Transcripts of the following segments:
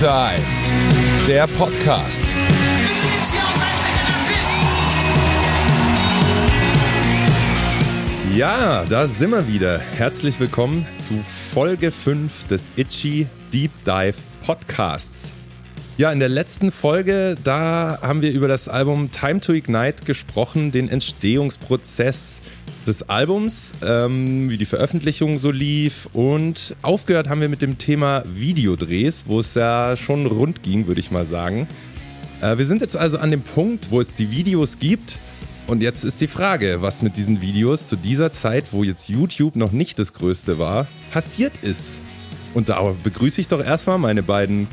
Dive, der Podcast. Ja, da sind wir wieder. Herzlich willkommen zu Folge 5 des Itchy Deep Dive Podcasts. Ja, in der letzten Folge, da haben wir über das Album Time to Ignite gesprochen, den Entstehungsprozess des Albums, ähm, wie die Veröffentlichung so lief und aufgehört haben wir mit dem Thema Videodrehs, wo es ja schon rund ging, würde ich mal sagen. Äh, wir sind jetzt also an dem Punkt, wo es die Videos gibt und jetzt ist die Frage, was mit diesen Videos zu dieser Zeit, wo jetzt YouTube noch nicht das Größte war, passiert ist. Und da begrüße ich doch erstmal meine beiden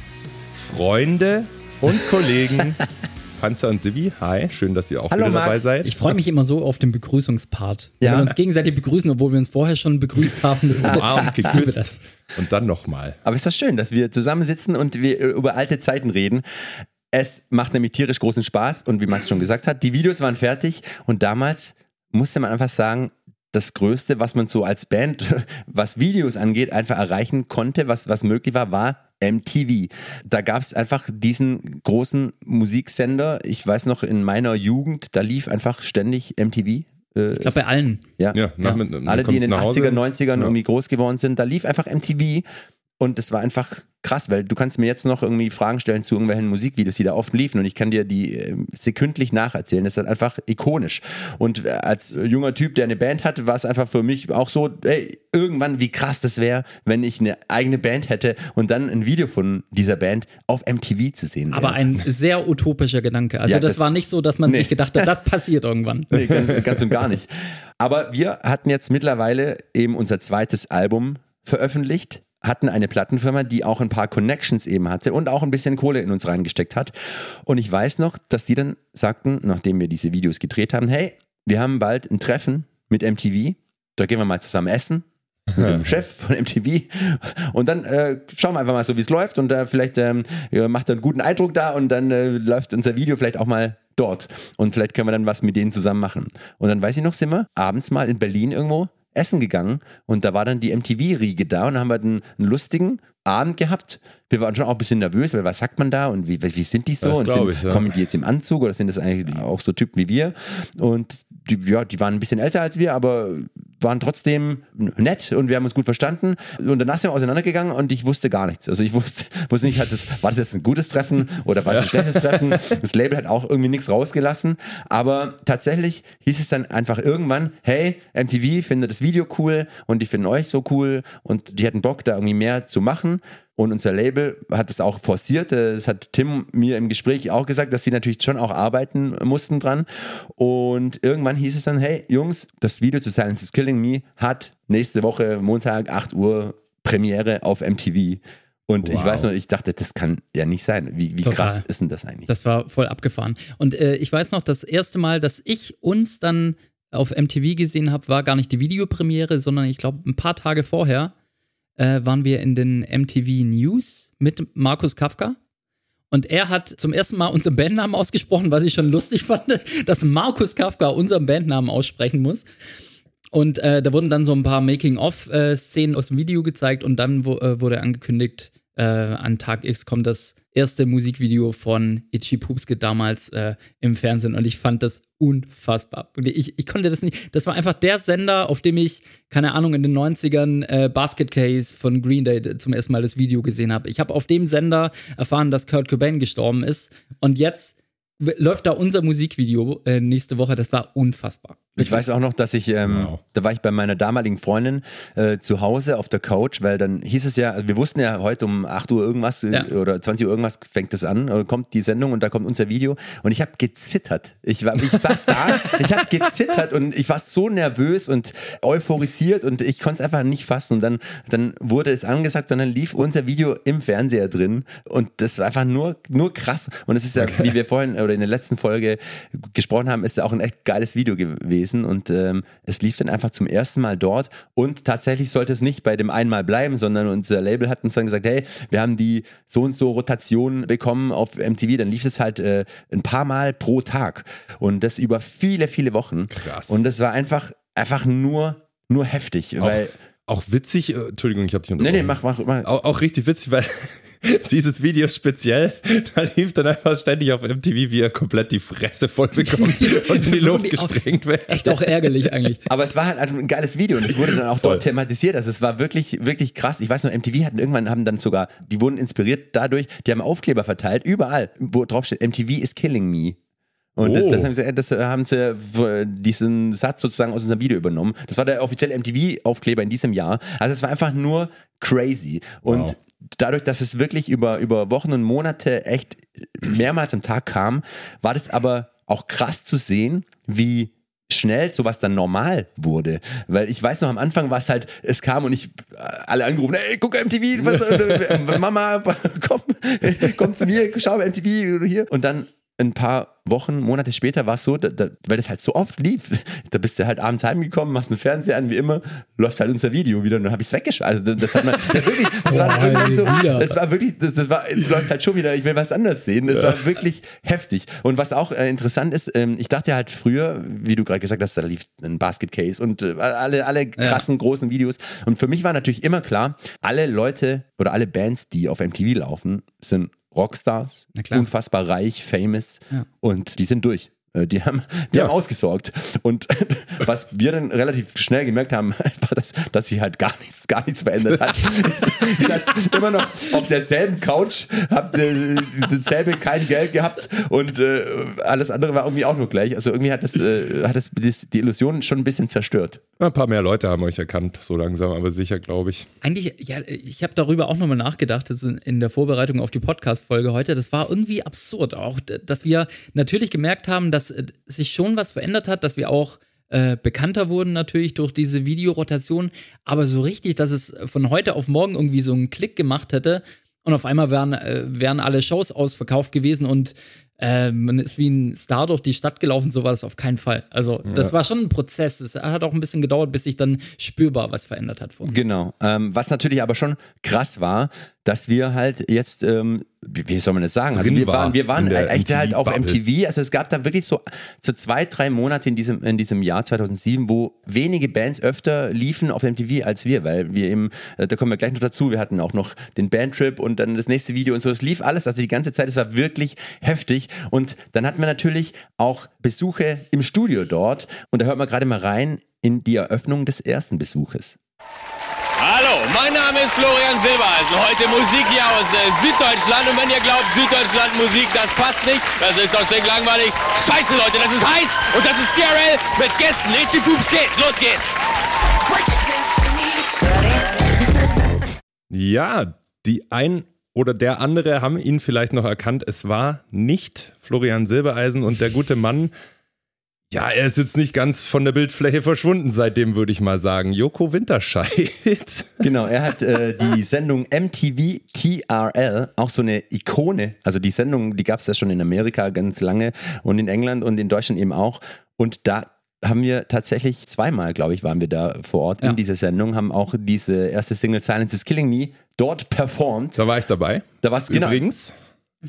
Freunde und Kollegen Panzer und Sibi. Hi, schön, dass ihr auch Hallo, wieder Max. dabei seid. Ich freue mich immer so auf den Begrüßungspart. Ja. Wenn wir uns gegenseitig begrüßen, obwohl wir uns vorher schon begrüßt haben. Das ist Umarmt, geküsst das. und dann nochmal. Aber es ist doch schön, dass wir zusammensitzen und wir über alte Zeiten reden. Es macht nämlich tierisch großen Spaß und wie Max schon gesagt hat, die Videos waren fertig und damals musste man einfach sagen, das Größte, was man so als Band, was Videos angeht, einfach erreichen konnte, was, was möglich war, war MTV. Da gab es einfach diesen großen Musiksender. Ich weiß noch, in meiner Jugend, da lief einfach ständig MTV. Äh, Ich glaube, bei allen. ja. Ja, nach, mit- man Alle, die in den nach Hause. 80er, 90ern Ja. irgendwie groß geworden sind, da lief einfach MTV und es war einfach krass, weil du kannst mir jetzt noch irgendwie Fragen stellen zu irgendwelchen Musikvideos, die da oft liefen und ich kann dir die äh, sekündlich nacherzählen. Das ist halt einfach ikonisch. Und äh, als junger Typ, der eine Band hatte, war es einfach für mich auch so, ey, irgendwann, wie krass das wäre, wenn ich eine eigene Band hätte und dann ein Video von dieser Band auf MTV zu sehen wäre. Aber ein sehr utopischer Gedanke. Also Ja, das, das- war nicht so, dass man Nee. sich gedacht hat, das passiert irgendwann. Nee, ganz, ganz und gar nicht. Aber wir hatten jetzt mittlerweile eben unser zweites Album veröffentlicht, hatten eine Plattenfirma, die auch ein paar Connections eben hatte und auch ein bisschen Kohle in uns reingesteckt hat. Und ich weiß noch, dass die dann sagten, nachdem wir diese Videos gedreht haben, hey, wir haben bald ein Treffen mit MTV, da gehen wir mal zusammen essen. Mit dem Chef von MTV und dann äh, schauen wir einfach mal so, wie es läuft und äh, vielleicht ähm, macht er einen guten Eindruck da und dann äh, läuft unser Video vielleicht auch mal dort und vielleicht können wir dann was mit denen zusammen machen. Und dann weiß ich noch, sind wir abends mal in Berlin irgendwo essen gegangen und da war dann die MTV-Riege da und dann haben wir einen, einen lustigen Abend gehabt. Wir waren schon auch ein bisschen nervös, weil was sagt man da und wie, wie sind die so? Das und sind, ich, ja. kommen die jetzt im Anzug oder sind das eigentlich auch so Typen wie wir? Und die, ja, die waren ein bisschen älter als wir, aber waren trotzdem nett und wir haben uns gut verstanden. Und danach sind wir auseinandergegangen und ich wusste gar nichts. Also ich wusste, wusste nicht, hat das, war das jetzt ein gutes Treffen oder war es ein schlechtes Treffen? Das Label hat auch irgendwie nichts rausgelassen. Aber tatsächlich hieß es dann einfach irgendwann, hey, MTV findet das Video cool und die finden euch so cool und die hätten Bock, da irgendwie mehr zu machen. Und unser Label hat es auch forciert. Das hat Tim mir im Gespräch auch gesagt, dass sie natürlich schon auch arbeiten mussten dran. Und irgendwann hieß es dann, hey Jungs, das Video zu Silence is Killing Me hat nächste Woche Montag 8 Uhr Premiere auf MTV. Und ich Wow. weiß noch, ich dachte, das kann ja nicht sein. Wie, wie krass ist denn das eigentlich? Das war voll abgefahren. Und äh, ich weiß noch, das erste Mal, dass ich uns dann auf MTV gesehen habe, war gar nicht die Videopremiere, sondern ich glaube, ein paar Tage vorher äh, waren wir in den MTV News mit Markus Kafka. Und er hat zum ersten Mal unseren Bandnamen ausgesprochen, was ich schon lustig fand, dass Markus Kafka unseren Bandnamen aussprechen muss. Und äh, da wurden dann so ein paar Making-of-Szenen aus dem Video gezeigt und dann wo, äh, wurde angekündigt, äh, an Tag X kommt das erste Musikvideo von Itchy Poopske damals äh, im Fernsehen und ich fand das unfassbar. Ich, ich konnte das nicht. Das war einfach der Sender, auf dem ich, keine Ahnung, in den 90ern äh, Basket Case von Green Day zum ersten Mal das Video gesehen habe. Ich habe auf dem Sender erfahren, dass Kurt Cobain gestorben ist und jetzt läuft da unser Musikvideo äh, nächste Woche. Das war unfassbar. Ich weiß auch noch, dass ich, ähm, Wow. da war ich bei meiner damaligen Freundin äh, zu Hause auf der Couch, weil dann hieß es ja, also wir wussten ja heute um 8 Uhr irgendwas äh, Ja. oder 20 Uhr irgendwas fängt es an, oder kommt die Sendung und da kommt unser Video. Und ich habe gezittert. Ich, war, ich saß da, ich habe gezittert und ich war so nervös und euphorisiert und ich konnte es einfach nicht fassen. Und dann, dann wurde es angesagt und dann lief unser Video im Fernseher drin. Und das war einfach nur, nur krass. Und es ist ja, wie wir vorhin oder in der letzten Folge gesprochen haben, ist ja auch ein echt geiles Video gewesen und ähm, es lief dann einfach zum ersten Mal dort und tatsächlich sollte es nicht bei dem einmal bleiben, sondern unser Label hat uns dann gesagt, hey, wir haben die so und so Rotation bekommen auf MTV, dann lief es halt äh, ein paar Mal pro Tag und das über viele, viele Wochen. Krass. Und das war einfach, einfach nur, nur heftig, Auch, weil, auch witzig, äh, Entschuldigung, ich habe dich nee, unterbrochen. nee, mach, mach, mach. Auch, auch richtig witzig, weil dieses Video speziell, da lief dann einfach ständig auf MTV, wie er komplett die Fresse voll bekommt und in die Luft gesprengt wird. Echt auch ärgerlich eigentlich. Aber es war halt ein geiles Video und es wurde dann auch Voll. dort thematisiert. Also es war wirklich, wirklich krass. Ich weiß noch, MTV hatten irgendwann haben dann sogar, die wurden inspiriert dadurch, die haben Aufkleber verteilt, überall, wo drauf steht, MTV is killing me. Und Oh. das, haben sie, das haben sie äh, diesen Satz sozusagen aus unserem Video übernommen. Das war der offizielle MTV-Aufkleber in diesem Jahr. Also es war einfach nur crazy. Und Wow. Dadurch, dass es wirklich über, über Wochen und Monate echt mehrmals am Tag kam, war das aber auch krass zu sehen, wie schnell sowas dann normal wurde. Weil ich weiß noch, am Anfang war es halt, es kam und ich äh, alle angerufen, ey, guck MTV, was, äh, Mama, komm, komm zu mir, schau MTV hier. Und dann ein paar Wochen, Monate später war es so, da, da, weil das halt so oft lief, da bist du halt abends heimgekommen, machst einen Fernseher an, wie immer, läuft halt unser Video wieder und dann habe ich es weggeschaltet. Also das, das hat man, das, wirklich, das war Boah, irgendwann so, wieder. das war wirklich, das, das war, es läuft halt schon wieder, ich will was anderes sehen. Das war wirklich heftig. Und was auch äh, interessant ist, ähm, ich dachte halt früher, wie du gerade gesagt hast, da lief ein Basket Case und äh, alle, alle krassen großen Videos. Und für mich war natürlich immer klar, alle Leute oder alle Bands, die auf MTV laufen, sind Rockstars, unfassbar reich, famous Ja. und die sind durch. Äh, Die haben, die Ja. haben ausgesorgt. Und was wir dann relativ schnell gemerkt haben, war, dass, dass sich halt gar nichts, gar nichts verändert hat. dass immer noch auf derselben Couch, habt äh, dasselbe kein Geld gehabt und äh, alles andere war irgendwie auch nur gleich. Also irgendwie hat das, äh, hat das, das die Illusion schon ein bisschen zerstört. Ein paar mehr Leute haben euch erkannt, so langsam, aber sicher, glaube ich. Eigentlich, ja, ich habe darüber auch nochmal nachgedacht in- der Vorbereitung auf die Podcast-Folge heute. Das war irgendwie absurd auch, dass wir natürlich gemerkt haben, dass äh, sich schon was verändert hat, dass wir auch äh, bekannter wurden natürlich durch diese Videorotation, aber so richtig, dass es von heute auf morgen irgendwie so einen Klick gemacht hätte und auf einmal wären, äh, wären alle Shows ausverkauft gewesen und äh, man ist wie ein Star durch die Stadt gelaufen, so war das auf keinen Fall. Also, das war schon ein Prozess. Es hat auch ein bisschen gedauert, bis sich dann spürbar was verändert hat. Genau. Ähm, was natürlich aber schon krass war, dass wir halt jetzt, ähm, wie, soll man das sagen? Also wir war waren, wir waren echt halt auf. MTV. Also es gab da wirklich so, so zwei, drei Monate in diesem, in diesem Jahr 2007, wo wenige Bands öfter liefen auf MTV als wir, weil wir eben, äh, da kommen wir gleich noch dazu, wir hatten auch noch den Bandtrip und dann das nächste Video und so. Es lief alles, also die ganze Zeit, es war wirklich heftig. Und dann hatten wir natürlich auch Besuche im Studio dort. Und da hört man gerade mal rein in die Eröffnung des ersten Besuches. Mein Name ist Florian Silbereisen. Heute Musik hier aus äh, Süddeutschland. Und wenn ihr glaubt, Süddeutschland Musik, das passt nicht, das ist doch schön langweilig. Scheiße, Leute, das ist heiß. Und das ist CRL mit Gästen. Ritchie Poops geht. Los geht's. Ja, die ein oder der andere haben ihn vielleicht noch erkannt. Es war nicht Florian Silbereisen und der gute Mann. Ja, er ist jetzt nicht ganz von der Bildfläche verschwunden seitdem, würde ich mal sagen. Joko Winterscheid. Genau, er hat äh, die Sendung MTV TRL, auch so eine Ikone. Also die Sendung, die gab es ja schon in Amerika ganz lange und in England und in Deutschland eben auch. Und da haben wir tatsächlich zweimal, glaube ich, waren wir da vor Ort Ja. in dieser Sendung, haben auch diese erste Single Silence is Killing Me dort performt. Da war ich dabei. Da warst du genau, Übrigens.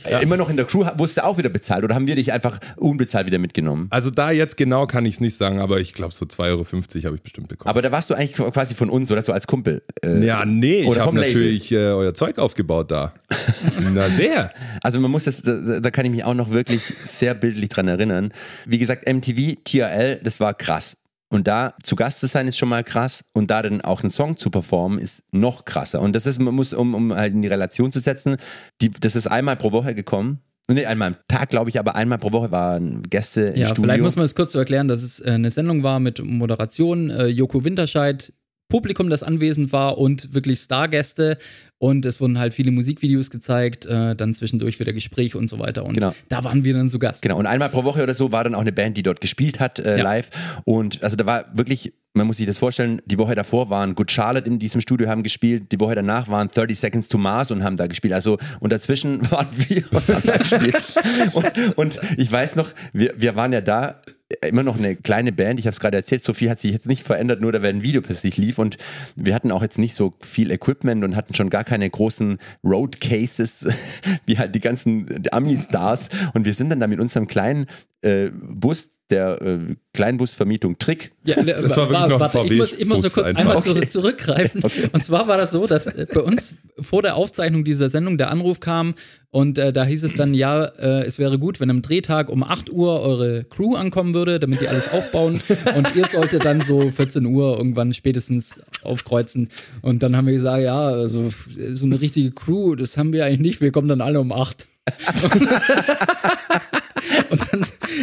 Äh, immer noch in der Crew, wurdest du auch wieder bezahlt oder haben wir dich einfach unbezahlt wieder mitgenommen? Also da jetzt genau kann ich es nicht sagen, aber ich glaube so 2,50 Euro habe ich bestimmt bekommen. Aber da warst du eigentlich quasi von uns oder so als Kumpel. Äh, ja, nee, ich habe natürlich äh, euer Zeug aufgebaut da. Na sehr. Also man muss das, da, da kann ich mich auch noch wirklich sehr bildlich dran erinnern. Wie gesagt, MTV, TRL, das war krass. Und da zu Gast zu sein ist schon mal krass und da dann auch einen Song zu performen ist noch krasser. Und das ist, man muss, um, um halt in die Relation zu setzen, die, das ist einmal pro Woche gekommen. Nee, einmal am Tag, glaube ich, aber einmal pro Woche waren Gäste im Ja, Studio. vielleicht muss man es kurz so erklären, dass es äh, eine Sendung war mit Moderation, äh, Joko Winterscheid, Publikum, das anwesend war und wirklich Stargäste. Und es wurden halt viele Musikvideos gezeigt, äh, dann zwischendurch wieder Gespräche und so weiter. Und Genau. da waren wir dann zu Gast. Genau, und einmal pro Woche oder so war dann auch eine Band, die dort gespielt hat, äh, Ja. live. Und also da war wirklich, man muss sich das vorstellen, die Woche davor waren Good Charlotte in diesem Studio, haben gespielt, die Woche danach waren 30 Seconds to Mars und haben da gespielt. Also, und dazwischen waren wir und haben da gespielt. und, und ich weiß noch, wir, wir waren ja da immer noch eine kleine Band. Ich habe es gerade erzählt, so viel hat sich jetzt nicht verändert, nur da weil ein Video plötzlich lief und wir hatten auch jetzt nicht so viel Equipment und hatten schon gar keine großen Road Cases wie halt die ganzen Ami-Stars. Und wir sind dann da mit unserem kleinen äh, Bus der äh, Kleinbusvermietung Trick. Ja, ne, Das war wirklich noch warte, ich muss, ich muss nur kurz einfach. einmal Okay. zurückgreifen. Und zwar war das so, dass äh, bei uns vor der Aufzeichnung dieser Sendung der Anruf kam und äh, da hieß es dann, ja, äh, es wäre gut, wenn am Drehtag um 8 Uhr eure Crew ankommen würde, damit die alles aufbauen und ihr solltet dann so 14 Uhr irgendwann spätestens aufkreuzen. Und dann haben wir gesagt, ja, also so eine richtige Crew, das haben wir eigentlich nicht, wir kommen dann alle um 8.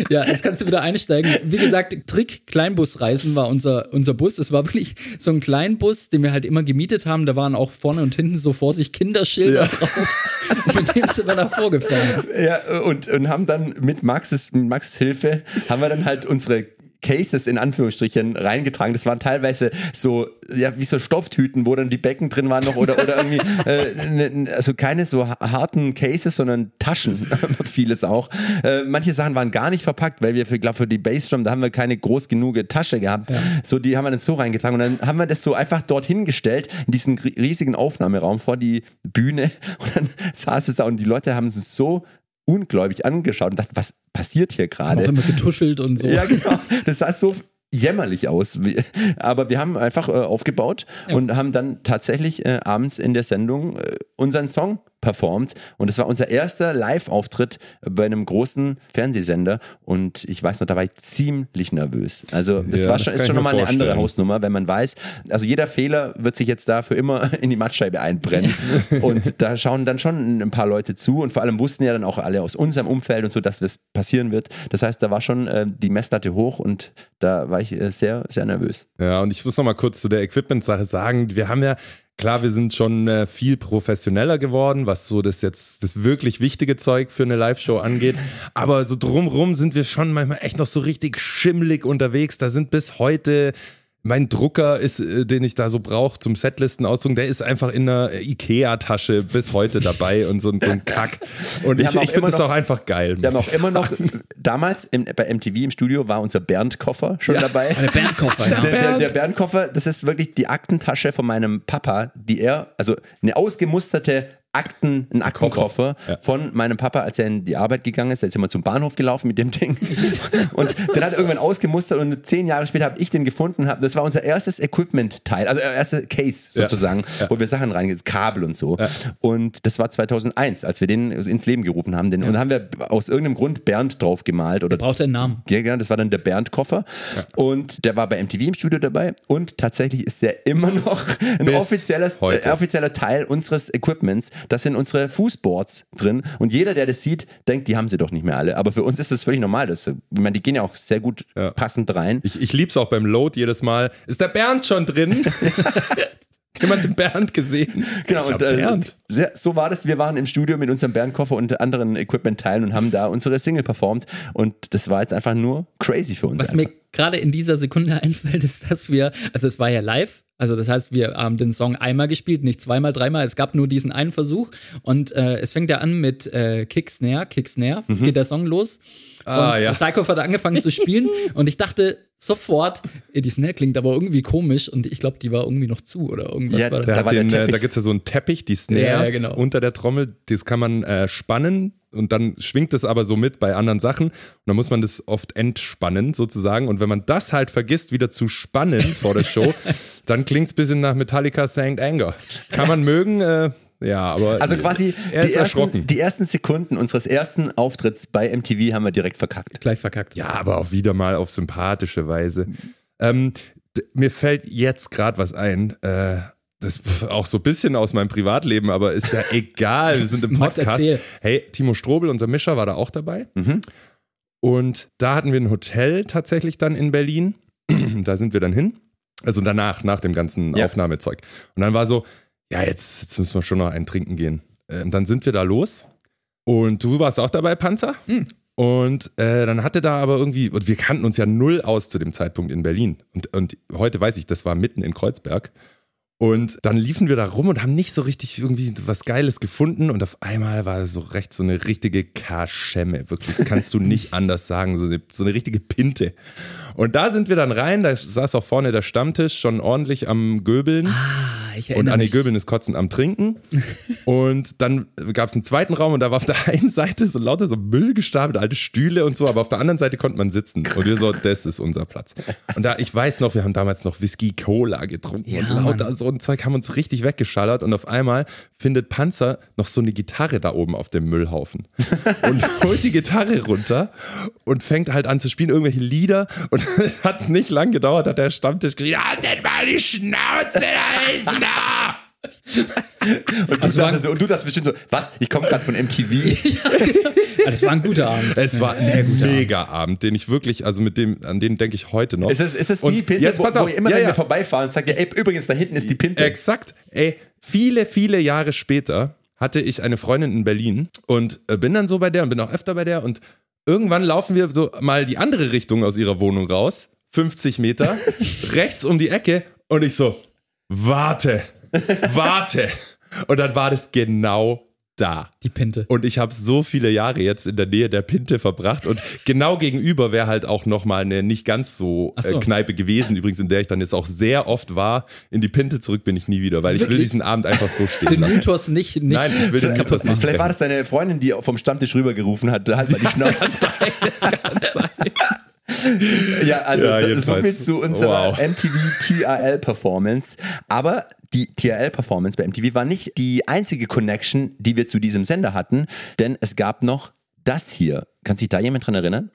Ja, jetzt kannst du wieder einsteigen. Wie gesagt, Trick Kleinbusreisen war unser, unser Bus. Das war wirklich so ein Kleinbus, den wir halt immer gemietet haben. Da waren auch vorne und hinten so vor sich Kinderschilder drauf. Und mit dem sind wir da vorgefahren. Ja, und, und haben dann mit Maxes, mit Max Hilfe, haben wir dann halt unsere Cases in Anführungsstrichen reingetragen. Das waren teilweise so, ja, wie so Stofftüten, wo dann die Becken drin waren noch oder, oder irgendwie, äh, ne- also keine so ha- harten Cases, sondern Taschen, vieles auch. Äh, manche Sachen waren gar nicht verpackt, weil wir, für, glaube für die Bassdrum, da haben wir keine groß genug Tasche gehabt. So, die haben wir dann so reingetragen und dann haben wir das so einfach dorthin gestellt, in diesen ri- riesigen Aufnahmeraum vor die Bühne und dann saß es da und die Leute haben es so ungläubig angeschaut und dachten, was passiert hier Auch gerade? immer getuschelt und so. Ja, genau. Das sah so jämmerlich aus. Aber wir haben einfach äh, aufgebaut und haben dann tatsächlich äh, abends in der Sendung äh, unseren Song performt. Und es war unser erster Live-Auftritt bei einem großen Fernsehsender. Und ich weiß noch, da war ich ziemlich nervös. Also das Ja, war das schon, kann ist schon nochmal eine andere vorstellen. Hausnummer, wenn man weiß, also jeder Fehler wird sich jetzt da für immer in die Mattscheibe einbrennen. und da schauen dann schon ein paar Leute zu und vor allem wussten ja dann auch alle aus unserem Umfeld und so, dass das passieren wird. Das heißt, da war schon äh, die Messlatte hoch und da war ich äh, sehr, sehr nervös. Ja, und ich muss noch mal kurz zu der Equipment-Sache sagen. Wir haben ja, klar, wir sind schon äh, viel professioneller geworden, was so das jetzt, das wirklich wichtige Zeug für eine Live-Show angeht. Aber so drumrum sind wir schon manchmal echt noch so richtig schimmelig unterwegs. Da sind bis heute mein Drucker ist, äh, den ich da so brauche zum Setlisten ausdrucken, der ist einfach in einer Ikea-Tasche bis heute dabei und so, ein- so ein Kack. Und Wir ich, ich finde das auch einfach geil. Wir haben auch immer noch, damals im, bei MTV im Studio war unser Bernd-Koffer schon dabei. Der Bandkoffer, ja. Der, der, Bernd. der Bernd-Koffer, das ist wirklich die Aktentasche von meinem Papa, die er, also eine ausgemusterte Akten, ein Aktenkoffer Ja. von meinem Papa, als er in die Arbeit gegangen ist. Da ist immer zum Bahnhof gelaufen mit dem Ding. Und den hat er irgendwann ausgemustert und zehn Jahre später habe ich den gefunden. Hab, das war unser erstes Equipment-Teil, also erste Case Ja. sozusagen, Ja. wo wir Sachen rein, Kabel und so. Und das war 2001, als wir den ins Leben gerufen haben. Den, Und da haben wir aus irgendeinem Grund Bernd drauf gemalt oder Braucht er einen Namen. ja, genau, das war dann der Bernd-Koffer. Und der war bei MTV im Studio dabei. Und tatsächlich ist der immer noch ein offizieller, äh, offizieller Teil unseres Equipments. Das sind unsere Fußboards drin. Und jeder, der das sieht, denkt, die haben sie doch nicht mehr alle. Aber für uns ist das völlig normal. Das, ich meine, die gehen ja auch sehr gut Ja. passend rein. Ich, ich lieb's auch beim Load jedes Mal. Ist der Bernd schon drin? Jemand den Bernd gesehen? Genau, und äh, Bernd. so war das. Wir waren im Studio mit unserem Bernd-Koffer und anderen Equipment-Teilen und haben da unsere Single performt. Und das war jetzt einfach nur crazy für uns. Was einfach. mir gerade in dieser Sekunde einfällt, ist, dass wir, also es war ja live, also das heißt, wir haben den Song einmal gespielt, nicht zweimal, dreimal. Es gab nur diesen einen Versuch und äh, es fängt ja an mit äh, Kick Snare, Kick Snare, geht der Song los. Ah, und ja. Psycho hat angefangen zu spielen und ich dachte sofort, ey, die Snare klingt aber irgendwie komisch und ich glaube, die war irgendwie noch zu oder irgendwas Ja, war da. Da äh, Teppich. da gibt's ja so einen Teppich, die Snares ja, genau. unter der Trommel, das kann man äh, spannen und dann schwingt es aber so mit bei anderen Sachen und dann muss man das oft entspannen sozusagen und wenn man das halt vergisst wieder zu spannen vor der Show, dann klingt's bisschen nach Metallica St. Anger. Kann man mögen, äh, ja, aber Also quasi er die, ist erschrocken. ersten, die ersten Sekunden unseres ersten Auftritts bei MTV haben wir direkt verkackt. Gleich verkackt. Ja, aber auch wieder mal auf sympathische Weise. Ähm, mir fällt jetzt gerade was ein. Äh, das ist auch so ein bisschen aus meinem Privatleben, aber ist ja egal. Wir sind im Podcast. Hey, Timo Strobel, unser Mischer, war da auch dabei. Und da hatten wir ein Hotel tatsächlich dann in Berlin. da sind wir dann hin. Also danach, nach dem ganzen Ja. Aufnahmezeug. Und dann war so, ja, jetzt, jetzt müssen wir schon noch einen trinken gehen. Und dann sind wir da los. Und du warst auch dabei, Panzer. Und äh, dann hatte da aber irgendwie, und wir kannten uns ja null aus zu dem Zeitpunkt in Berlin. Und, und heute weiß ich, das war mitten in Kreuzberg. Und dann liefen wir da rum und haben nicht so richtig irgendwie was Geiles gefunden. Und auf einmal war so recht so eine richtige Kaschemme. Wirklich, das kannst du nicht anders sagen. So eine, so eine richtige Pinte. Und da sind wir dann rein. Da saß auch vorne der Stammtisch schon ordentlich am Göbeln. ich und Anne mich. Göbeln ist kotzend am Trinken. und dann gab es einen zweiten Raum und da war auf der einen Seite so lauter so Müll gestapelt, alte Stühle und so, aber auf der anderen Seite konnte man sitzen. Und wir so, das ist unser Platz. Und da, ich weiß noch, wir haben damals noch Whisky Cola getrunken Ja, und lauter Mann. so ein Zeug haben uns richtig weggeschallert und auf einmal findet Panzer noch so eine Gitarre da oben auf dem Müllhaufen und holt die Gitarre runter und fängt halt an zu spielen, irgendwelche Lieder und hat nicht lang gedauert, hat der Stammtisch geschrien, haltet mal die Schnauze da hinten da! Und du, dachtest, und du dachtest bestimmt so, was? Ich komme gerade von MTV. Ah, das war ein guter Abend. Es war Sehr ein guter mega Abend, den ich wirklich, also mit dem, an den denke ich heute noch. Ist es, ist es die Pinte, jetzt wo, pass wo auf, ihr immer, ja, wenn ja. wir vorbeifahren, sagt ihr, ey, übrigens, da hinten ist die Pinte. Exakt. Ey, viele, viele Jahre später hatte ich eine Freundin in Berlin und äh, bin dann so bei der und bin auch öfter bei der und irgendwann laufen wir so mal die andere Richtung aus ihrer Wohnung raus, 50 Meter, rechts um die Ecke und ich so, warte, warte. Und dann war das genau da. Die Pinte. Und ich habe so viele Jahre jetzt in der Nähe der Pinte verbracht und genau gegenüber wäre halt auch nochmal eine nicht ganz so, Ach so. Äh, Kneipe gewesen, übrigens, in der ich dann jetzt auch sehr oft war. In die Pinte zurück bin ich nie wieder, weil ich will Wirklich? diesen Abend einfach so stehen Den lassen. Mythos nicht, nicht Nein, ich will den Mythos nicht machen. Vielleicht war das deine Freundin, die vom Stammtisch rübergerufen hat, halt mal die Schnauze. Das kann sein. Ja, also Ja, so viel zu unserer Wow. MTV TRL Performance. Aber die TRL Performance bei MTV war nicht die einzige Connection, die wir zu diesem Sender hatten, denn es gab noch das hier. Kann sich da jemand dran erinnern?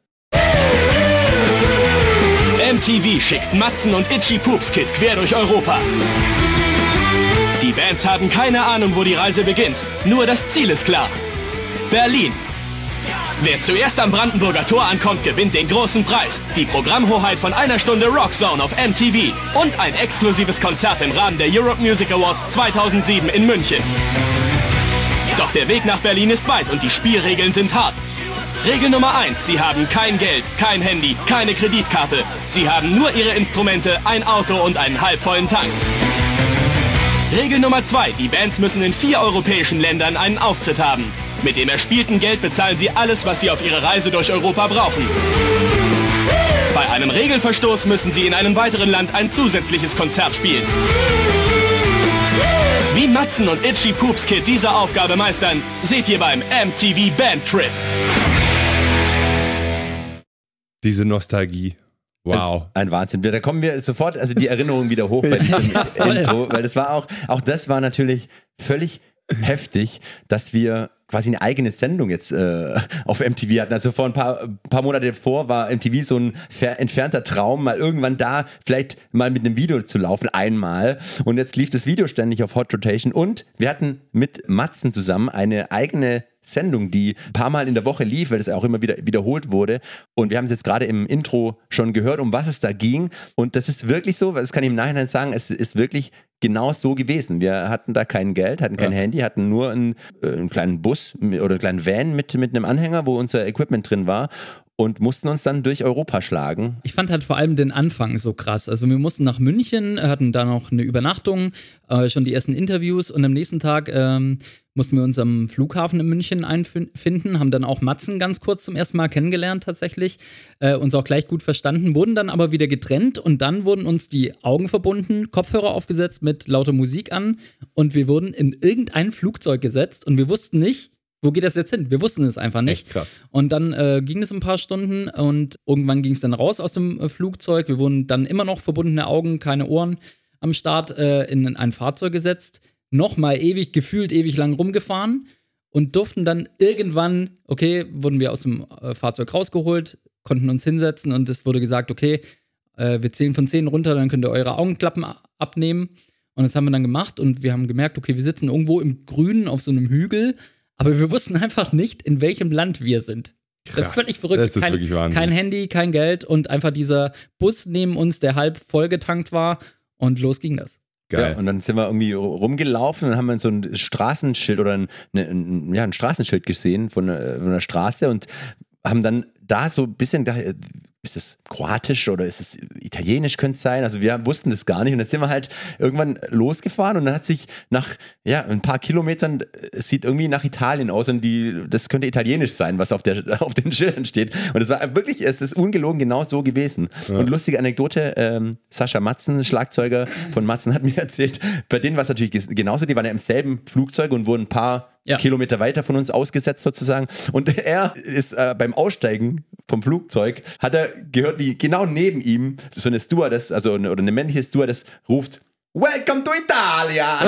MTV schickt Matzen und Itchy Poops Kid quer durch Europa. Die Bands haben keine Ahnung, wo die Reise beginnt. Nur das Ziel ist klar. Berlin. Wer zuerst am Brandenburger Tor ankommt, gewinnt den großen Preis. Die Programmhoheit von einer Stunde Rockzone auf MTV. Und ein exklusives Konzert im Rahmen der Europe Music Awards 2007 in München. Doch der Weg nach Berlin ist weit und die Spielregeln sind hart. Regel Nummer 1. Sie haben kein Geld, kein Handy, keine Kreditkarte. Sie haben nur ihre Instrumente, ein Auto und einen halbvollen Tank. Regel Nummer 2. Die Bands müssen in vier europäischen Ländern einen Auftritt haben. Mit dem erspielten Geld bezahlen sie alles, was sie auf ihrer Reise durch Europa brauchen. Bei einem Regelverstoß müssen sie in einem weiteren Land ein zusätzliches Konzert spielen. Wie Matzen und Itchy Poops Kid diese Aufgabe meistern, seht ihr beim MTV Band Trip. Diese Nostalgie. Wow. Ein Wahnsinn. Da kommen wir sofort, also die Erinnerungen wieder hoch bei diesem. Intro, weil das war auch, auch das war natürlich völlig heftig, dass wir quasi eine eigene Sendung jetzt äh, auf MTV hatten. Also vor ein paar, paar Monate vor war MTV so ein fer entfernter Traum, mal irgendwann da vielleicht mal mit einem Video zu laufen, einmal. Und jetzt lief das Video ständig auf Hot Rotation und wir hatten mit Matzen zusammen eine eigene Sendung, die ein paar Mal in der Woche lief, weil das auch immer wieder wiederholt wurde. Und wir haben es jetzt gerade im Intro schon gehört, um was es da ging. Und das ist wirklich so, das kann ich im Nachhinein sagen, es ist wirklich genau so gewesen. Wir hatten da kein Geld, hatten kein Handy, hatten nur einen, äh, einen kleinen Bus oder einen kleinen Van mit, mit einem Anhänger, wo unser Equipment drin war und mussten uns dann durch Europa schlagen. Ich fand halt vor allem den Anfang so krass. Also wir mussten nach München, hatten da noch eine Übernachtung, äh, schon die ersten Interviews und am nächsten Tag ähm, mussten wir uns am Flughafen in München einfinden, haben dann auch Matzen ganz kurz zum ersten Mal kennengelernt tatsächlich, äh, uns auch gleich gut verstanden, wurden dann aber wieder getrennt und dann wurden uns die Augen verbunden, Kopfhörer aufgesetzt mit lauter Musik an und wir wurden in irgendein Flugzeug gesetzt und wir wussten nicht, wo geht das jetzt hin? Wir wussten es einfach nicht. Echt krass. Und dann äh, ging es ein paar Stunden und irgendwann ging es dann raus aus dem äh, Flugzeug. Wir wurden dann immer noch verbundene Augen, keine Ohren am Start äh, in ein Fahrzeug gesetzt. Nochmal ewig, gefühlt ewig lang rumgefahren und durften dann irgendwann, okay, wurden wir aus dem äh, Fahrzeug rausgeholt, konnten uns hinsetzen und es wurde gesagt, okay, äh, wir zählen von 10 runter, dann könnt ihr eure Augenklappen abnehmen. Und das haben wir dann gemacht und wir haben gemerkt, okay, wir sitzen irgendwo im Grünen auf so einem Hügel, aber wir wussten einfach nicht, in welchem Land wir sind. Das ist Krass. völlig verrückt. Das ist kein, wirklich Wahnsinn. kein Handy, kein Geld und einfach dieser Bus neben uns, der halb vollgetankt war und los ging das. Geil. Ja, und dann sind wir irgendwie rumgelaufen und haben dann so ein Straßenschild oder ein, ne, ein, ja, ein Straßenschild gesehen von einer, von einer Straße und haben dann da so ein bisschen gedacht, äh, ist es kroatisch oder ist es italienisch könnte es sein? Also wir wussten das gar nicht und dann sind wir halt irgendwann losgefahren und dann hat sich nach ja, ein paar Kilometern, es sieht irgendwie nach Italien aus und die, das könnte italienisch sein, was auf, der, auf den Schildern steht. Und es war wirklich, es ist ungelogen genau so gewesen. Und lustige Anekdote, ähm, Sascha Matzen, Schlagzeuger von Matzen, hat mir erzählt, bei denen war es natürlich genauso, die waren ja im selben Flugzeug und wurden ein paar Ja. Kilometer weiter von uns ausgesetzt sozusagen. Und er ist äh, beim Aussteigen vom Flugzeug, hat er gehört, wie genau neben ihm so eine Stewardess, also eine, oder eine männliche Stewardess ruft, Welcome to Italia!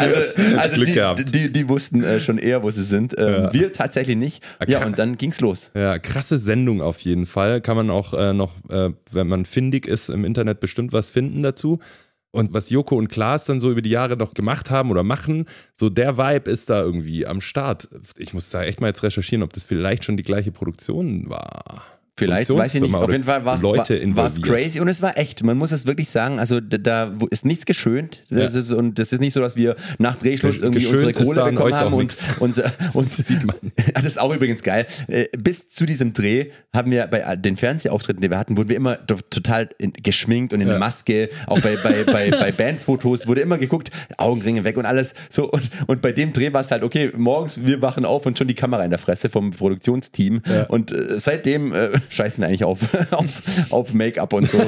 also also Glück die, gehabt. die, die wussten äh, schon eher, wo sie sind. Ähm, Wir tatsächlich nicht. Ja, kra- und dann ging's los. Ja, krasse Sendung auf jeden Fall. Kann man auch äh, noch, äh, wenn man findig ist, im Internet bestimmt was finden dazu. Und was Joko und Klaas dann so über die Jahre noch gemacht haben oder machen, so der Vibe ist da irgendwie am Start. Ich muss da echt mal jetzt recherchieren, ob das vielleicht schon die gleiche Produktion war. Vielleicht, weiß ich nicht. Auf jeden Fall war es crazy und es war echt. Man muss es wirklich sagen. Also da, da ist nichts geschönt. Das Ja. ist, und das ist nicht so, dass wir nach Drehschluss irgendwie Geschönt unsere Kohle bekommen haben auch und, nix. und, und sieht man. das ist auch übrigens geil. Äh, Bis zu diesem Dreh haben wir bei den Fernsehauftritten, die wir hatten, wurden wir immer total in, geschminkt und in eine Maske. Auch bei, bei, bei, bei Bandfotos wurde immer geguckt, Augenringe weg und alles. So und, und bei dem Dreh war es halt okay. Morgens wir wachen auf und schon die Kamera in der Fresse vom Produktionsteam. Und äh, seitdem äh, scheißen eigentlich auf, auf, auf Make-up und so.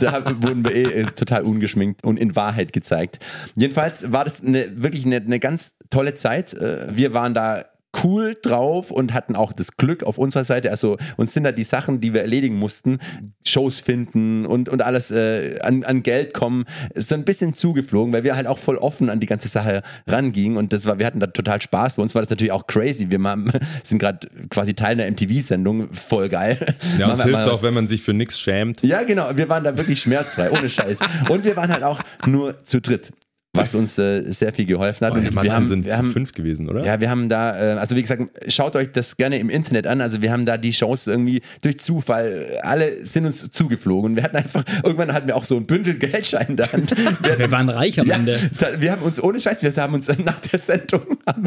Da wurden wir eh äh, total ungeschminkt und in Wahrheit gezeigt. Jedenfalls war das eine, wirklich eine, eine ganz tolle Zeit. Äh, Wir waren da cool drauf und hatten auch das Glück auf unserer Seite. Also uns sind da die Sachen, die wir erledigen mussten, Shows finden und, und alles äh, an, an Geld kommen, ist so ein bisschen zugeflogen, weil wir halt auch voll offen an die ganze Sache rangingen und das war, wir hatten da total Spaß. Bei uns war das natürlich auch crazy. Wir machen, sind gerade quasi Teil einer MTV-Sendung, voll geil. Ja, wir hilft auch, wenn man sich für nichts schämt. ja, genau. Wir waren da wirklich schmerzfrei, ohne Scheiß. Und wir waren halt auch nur zu dritt, was uns äh, sehr viel geholfen hat. Oh, Und die wir Matzen haben, sind wir haben, fünf gewesen, oder? ja, wir haben da, äh, also wie gesagt, schaut euch das gerne im Internet an. Also wir haben da die Shows irgendwie durch Zufall, alle sind uns zugeflogen. Wir hatten einfach, irgendwann hatten wir auch so ein Bündel Geldschein Hand. Wir, Wir waren reich am ja, Ende. da, wir haben uns ohne Scheiß, wir haben uns nach der Sendung haben,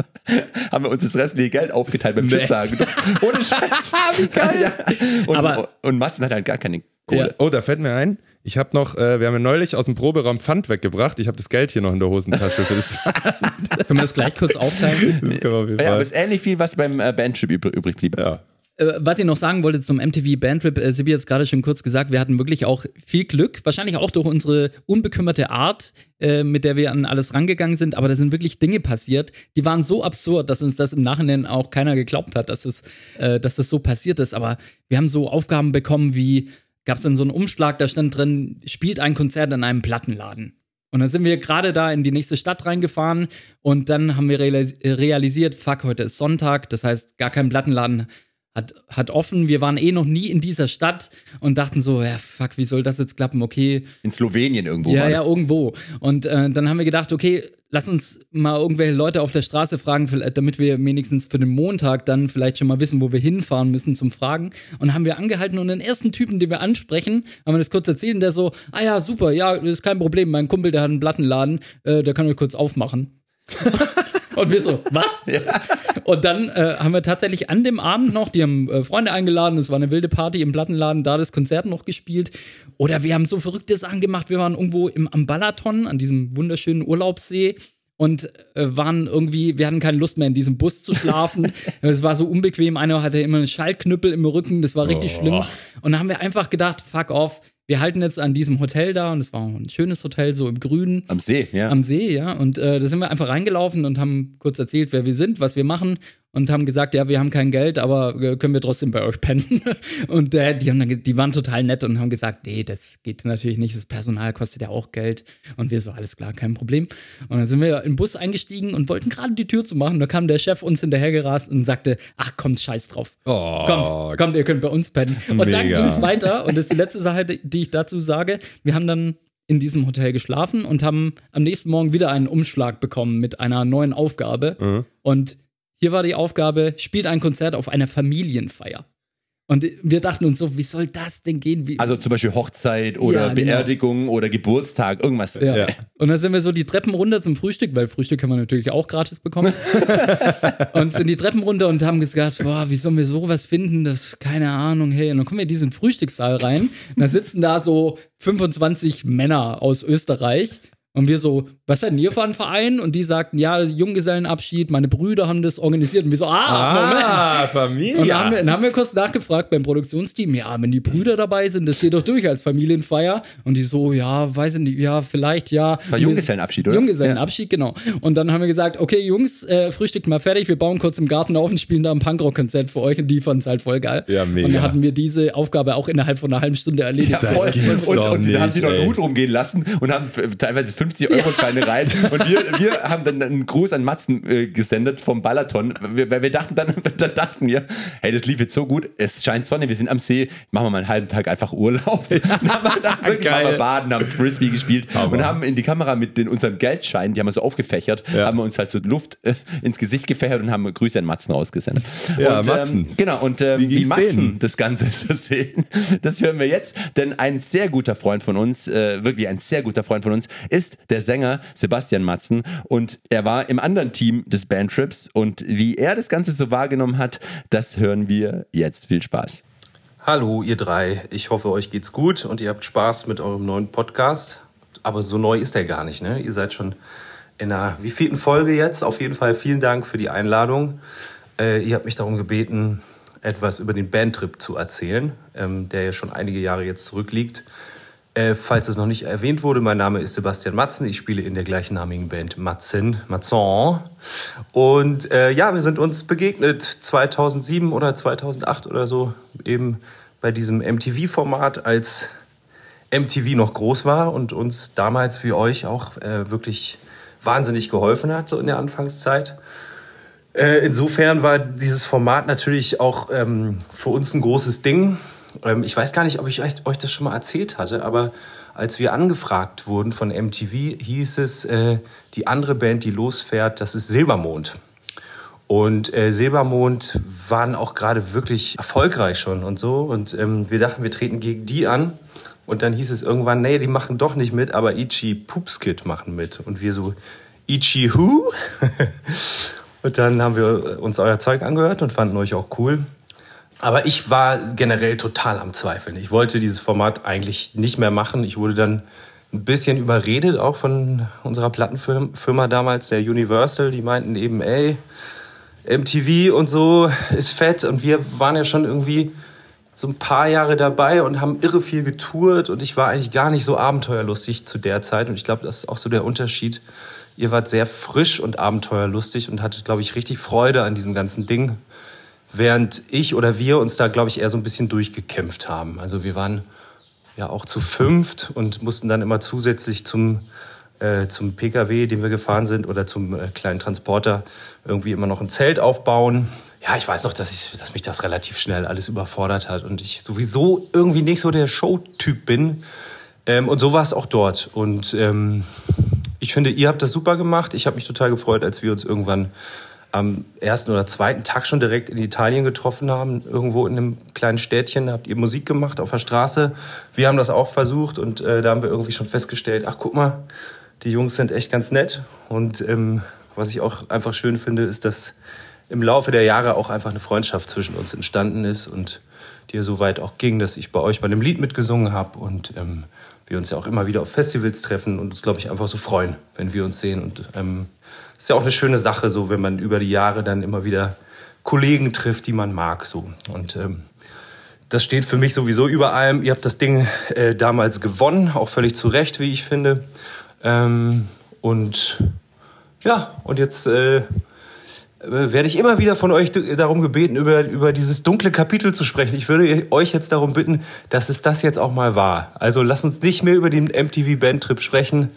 haben wir uns das restliche Geld aufgeteilt beim Tschüss sagen. Ohne Scheiß. Wie geil. Ja. Und, Aber- und Matzen hat halt gar keine Kohle. Ja. Oh, da fällt mir ein, ich habe noch, äh, wir haben ja neulich aus dem Proberaum Pfand weggebracht. Ich habe das Geld hier noch in der Hosentasche für das Pfand. Können wir das gleich kurz aufteilen? Das können wir auf jeden Ja, aber Fall. es ist ähnlich viel, was beim äh, Bandtrip übrig, übrig blieb. Ja. Äh, was ich noch sagen wollte zum MTV Bandtrip, äh, Sibi hat es gerade schon kurz gesagt, wir hatten wirklich auch viel Glück, wahrscheinlich auch durch unsere unbekümmerte Art, äh, mit der wir an alles rangegangen sind, aber da sind wirklich Dinge passiert, die waren so absurd, dass uns das im Nachhinein auch keiner geglaubt hat, dass es, äh, dass das so passiert ist. Aber wir haben so Aufgaben bekommen wie, gab es dann so einen Umschlag, da stand drin, spielt ein Konzert in einem Plattenladen. Und dann sind wir gerade da in die nächste Stadt reingefahren und dann haben wir realis- realisiert, fuck, heute ist Sonntag, das heißt, gar kein Plattenladen hat, hat offen. Wir waren eh noch nie in dieser Stadt und dachten so, ja, fuck, wie soll das jetzt klappen? Okay, In Slowenien irgendwo ja, war ja, das. irgendwo. Und äh, dann haben wir gedacht, okay, lass uns mal irgendwelche Leute auf der Straße fragen, vielleicht- damit wir wenigstens für den Montag dann vielleicht schon mal wissen, wo wir hinfahren müssen zum Fragen. Und haben wir angehalten und den ersten Typen, den wir ansprechen, haben wir das kurz erzählt und der so, ah ja, super, ja, das ist kein Problem, mein Kumpel, der hat einen Plattenladen, äh, der kann euch kurz aufmachen. Und wir so, was? Und dann äh, haben wir tatsächlich an dem Abend noch, die haben äh, Freunde eingeladen, es war eine wilde Party im Plattenladen, da das Konzert noch gespielt. Oder wir haben so verrückte Sachen gemacht, wir waren irgendwo im, am Balaton, an diesem wunderschönen Urlaubssee und äh, waren irgendwie, wir hatten keine Lust mehr in diesem Bus zu schlafen. es war so unbequem, einer hatte immer einen Schaltknüppel im Rücken, das war richtig schlimm. Und dann haben wir einfach gedacht, fuck off, wir halten jetzt an diesem Hotel da und es war ein schönes Hotel, so im Grünen Am See, ja. am See, ja. Und äh, da sind wir einfach reingelaufen und haben kurz erzählt, wer wir sind, was wir machen und haben gesagt, ja, wir haben kein Geld, aber äh, können wir trotzdem bei euch pennen. und äh, die, haben dann, die waren total nett und haben gesagt, nee, das geht natürlich nicht, das Personal kostet ja auch Geld. Und wir so, alles klar, kein Problem. Und dann sind wir in den Bus eingestiegen und wollten gerade die Tür zu machen. Da kam der Chef uns hinterhergerast und sagte, ach, kommt, scheiß drauf. Oh, Kommt, kommt, ihr könnt bei uns pennen. Und dann Mega. ging es weiter. Und das ist die letzte Sache, die die ich dazu sage. Wir haben dann in diesem Hotel geschlafen und haben am nächsten Morgen wieder einen Umschlag bekommen mit einer neuen Aufgabe. Und hier war die Aufgabe, spielt ein Konzert auf einer Familienfeier. Und wir dachten uns so, wie soll das denn gehen? Wie, Also zum Beispiel Hochzeit oder Ja, genau. Beerdigung oder Geburtstag, irgendwas. ja. Ja. Und dann sind wir so die Treppen runter zum Frühstück, weil Frühstück kann man natürlich auch gratis bekommen. und sind die Treppen runter und haben gesagt, boah, wie sollen wir sowas finden? Das, keine Ahnung, hey. Und dann kommen wir in diesen Frühstückssaal rein. Und da sitzen da so 25 Männer aus Österreich. Und wir so, was seid denn ihr für ein Verein? Und die sagten, ja, Junggesellenabschied, meine Brüder haben das organisiert. Und wir so, ah, Moment. Ah, Familie. Und dann haben, wir, dann haben wir kurz nachgefragt beim Produktionsteam, ja, wenn die Brüder dabei sind, das geht doch durch als Familienfeier. Und die so, ja, weiß ich nicht, ja, vielleicht, ja. Das war Junggesellenabschied, oder? Junggesellenabschied, genau. Und dann haben wir gesagt, okay, Jungs, äh, frühstückt mal fertig, wir bauen kurz im Garten auf und spielen da ein Punkrock-Konzert für euch und die fanden es halt voll geil. Ja, mega. Und dann hatten wir diese Aufgabe auch innerhalb von einer halben Stunde erledigt. Ja, Das voll. und, doch und da haben die noch einen. Hut rumgehen lassen und haben teilweise 50 Euro Scheine rein. Und wir, wir haben dann einen Gruß an Matzen äh, gesendet vom Balaton, weil wir dachten dann, dann dachten wir, hey, das lief jetzt so gut, es scheint Sonne, wir sind am See, machen wir mal einen halben Tag einfach Urlaub. Dann haben wir, dann wirklich waren wir baden, haben Frisbee gespielt Hammer. und haben in die Kamera mit den, unserem Geldschein, die haben wir so aufgefächert, Ja. haben wir uns halt so Luft äh, ins Gesicht gefächert und haben Grüße an Matzen rausgesendet. Ja, und, Matzen. Ähm, genau, und ähm, Wie wie, Matzen denen? das Ganze zu sehen, das hören wir jetzt. Denn ein sehr guter Freund von uns, äh, wirklich ein sehr guter Freund von uns, ist der Sänger Sebastian Matzen. Und er war im anderen Team des Bandtrips. Und wie er das Ganze so wahrgenommen hat, das hören wir jetzt. Viel Spaß. Hallo, ihr drei. Ich hoffe, euch geht's gut und ihr habt Spaß mit eurem neuen Podcast. Aber so neu ist er gar nicht, ne? Ihr seid schon in einer wievielten Folge jetzt? Auf jeden Fall vielen Dank für die Einladung. Äh, ihr habt mich darum gebeten, etwas über den Bandtrip zu erzählen, ähm, der ja schon einige Jahre jetzt zurückliegt. Äh, falls es noch nicht erwähnt wurde, mein Name ist Sebastian Matzen. Ich spiele in der gleichnamigen Band Matzen, Matzen. Und äh, ja, wir sind uns begegnet 2007 oder 2008 oder so, eben bei diesem MTV-Format, als MTV noch groß war und uns damals für euch auch äh, wirklich wahnsinnig geholfen hat, so in der Anfangszeit. Äh, insofern war dieses Format natürlich auch ähm, für uns ein großes Ding. Ähm, ich weiß gar nicht, ob ich euch, das schon mal erzählt hatte, aber als wir angefragt wurden von MTV, hieß es, äh, die andere Band, die losfährt, das ist Silbermond. Und äh, Silbermond waren auch gerade wirklich erfolgreich schon und so. Und ähm, wir dachten, wir treten gegen die an. Und dann hieß es irgendwann, nee, die machen doch nicht mit, aber Ichi Poopskit machen mit. Und wir so, Ichi who? und dann haben wir uns euer Zeug angehört und fanden euch auch cool. Aber ich war generell total am Zweifeln. Ich wollte dieses Format eigentlich nicht mehr machen. Ich wurde dann ein bisschen überredet, auch von unserer Plattenfirma damals, der Universal. Die meinten eben, ey, MTV und so ist fett. Und wir waren ja schon irgendwie so ein paar Jahre dabei und haben irre viel getourt. Und ich war eigentlich gar nicht so abenteuerlustig zu der Zeit. Und ich glaube, das ist auch so der Unterschied. Ihr wart sehr frisch und abenteuerlustig und hattet, glaube ich, richtig Freude an diesem ganzen Ding. Während ich oder wir uns da, glaube ich, eher so ein bisschen durchgekämpft haben. Also wir waren ja auch zu fünft und mussten dann immer zusätzlich zum, äh, zum PKW, den wir gefahren sind, oder zum äh, kleinen Transporter irgendwie immer noch ein Zelt aufbauen. Ja, ich weiß noch, dass, ich, dass mich das relativ schnell alles überfordert hat und ich sowieso irgendwie nicht so der Showtyp bin. Ähm, und so war es auch dort. Und ähm, ich finde, ihr habt das super gemacht. Ich habe mich total gefreut, als wir uns irgendwann am ersten oder zweiten Tag schon direkt in Italien getroffen haben, irgendwo in einem kleinen Städtchen, habt ihr Musik gemacht auf der Straße. Wir haben das auch versucht und äh, da haben wir irgendwie schon festgestellt, ach guck mal, die Jungs sind echt ganz nett. Und ähm, was ich auch einfach schön finde, ist, dass im Laufe der Jahre auch einfach eine Freundschaft zwischen uns entstanden ist und die ja so weit auch ging, dass ich bei euch bei einem Lied mitgesungen habe und ähm, wir uns ja auch immer wieder auf Festivals treffen und uns, glaube ich, einfach so freuen, wenn wir uns sehen. Und ähm, ist ja auch eine schöne Sache, so wenn man über die Jahre dann immer wieder Kollegen trifft, die man mag. So. Und ähm, das steht für mich sowieso über allem. Ihr habt das Ding äh, damals gewonnen, auch völlig zu Recht, wie ich finde. Ähm, und ja, und jetzt äh, werde ich immer wieder von euch darum gebeten, über, über dieses dunkle Kapitel zu sprechen. Ich würde euch jetzt darum bitten, dass es das jetzt auch mal war. Also lasst uns nicht mehr über den MTV Bandtrip sprechen.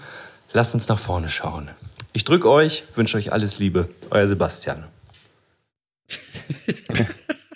Lasst uns nach vorne schauen. Ich drücke euch, wünsche euch alles Liebe. Euer Sebastian.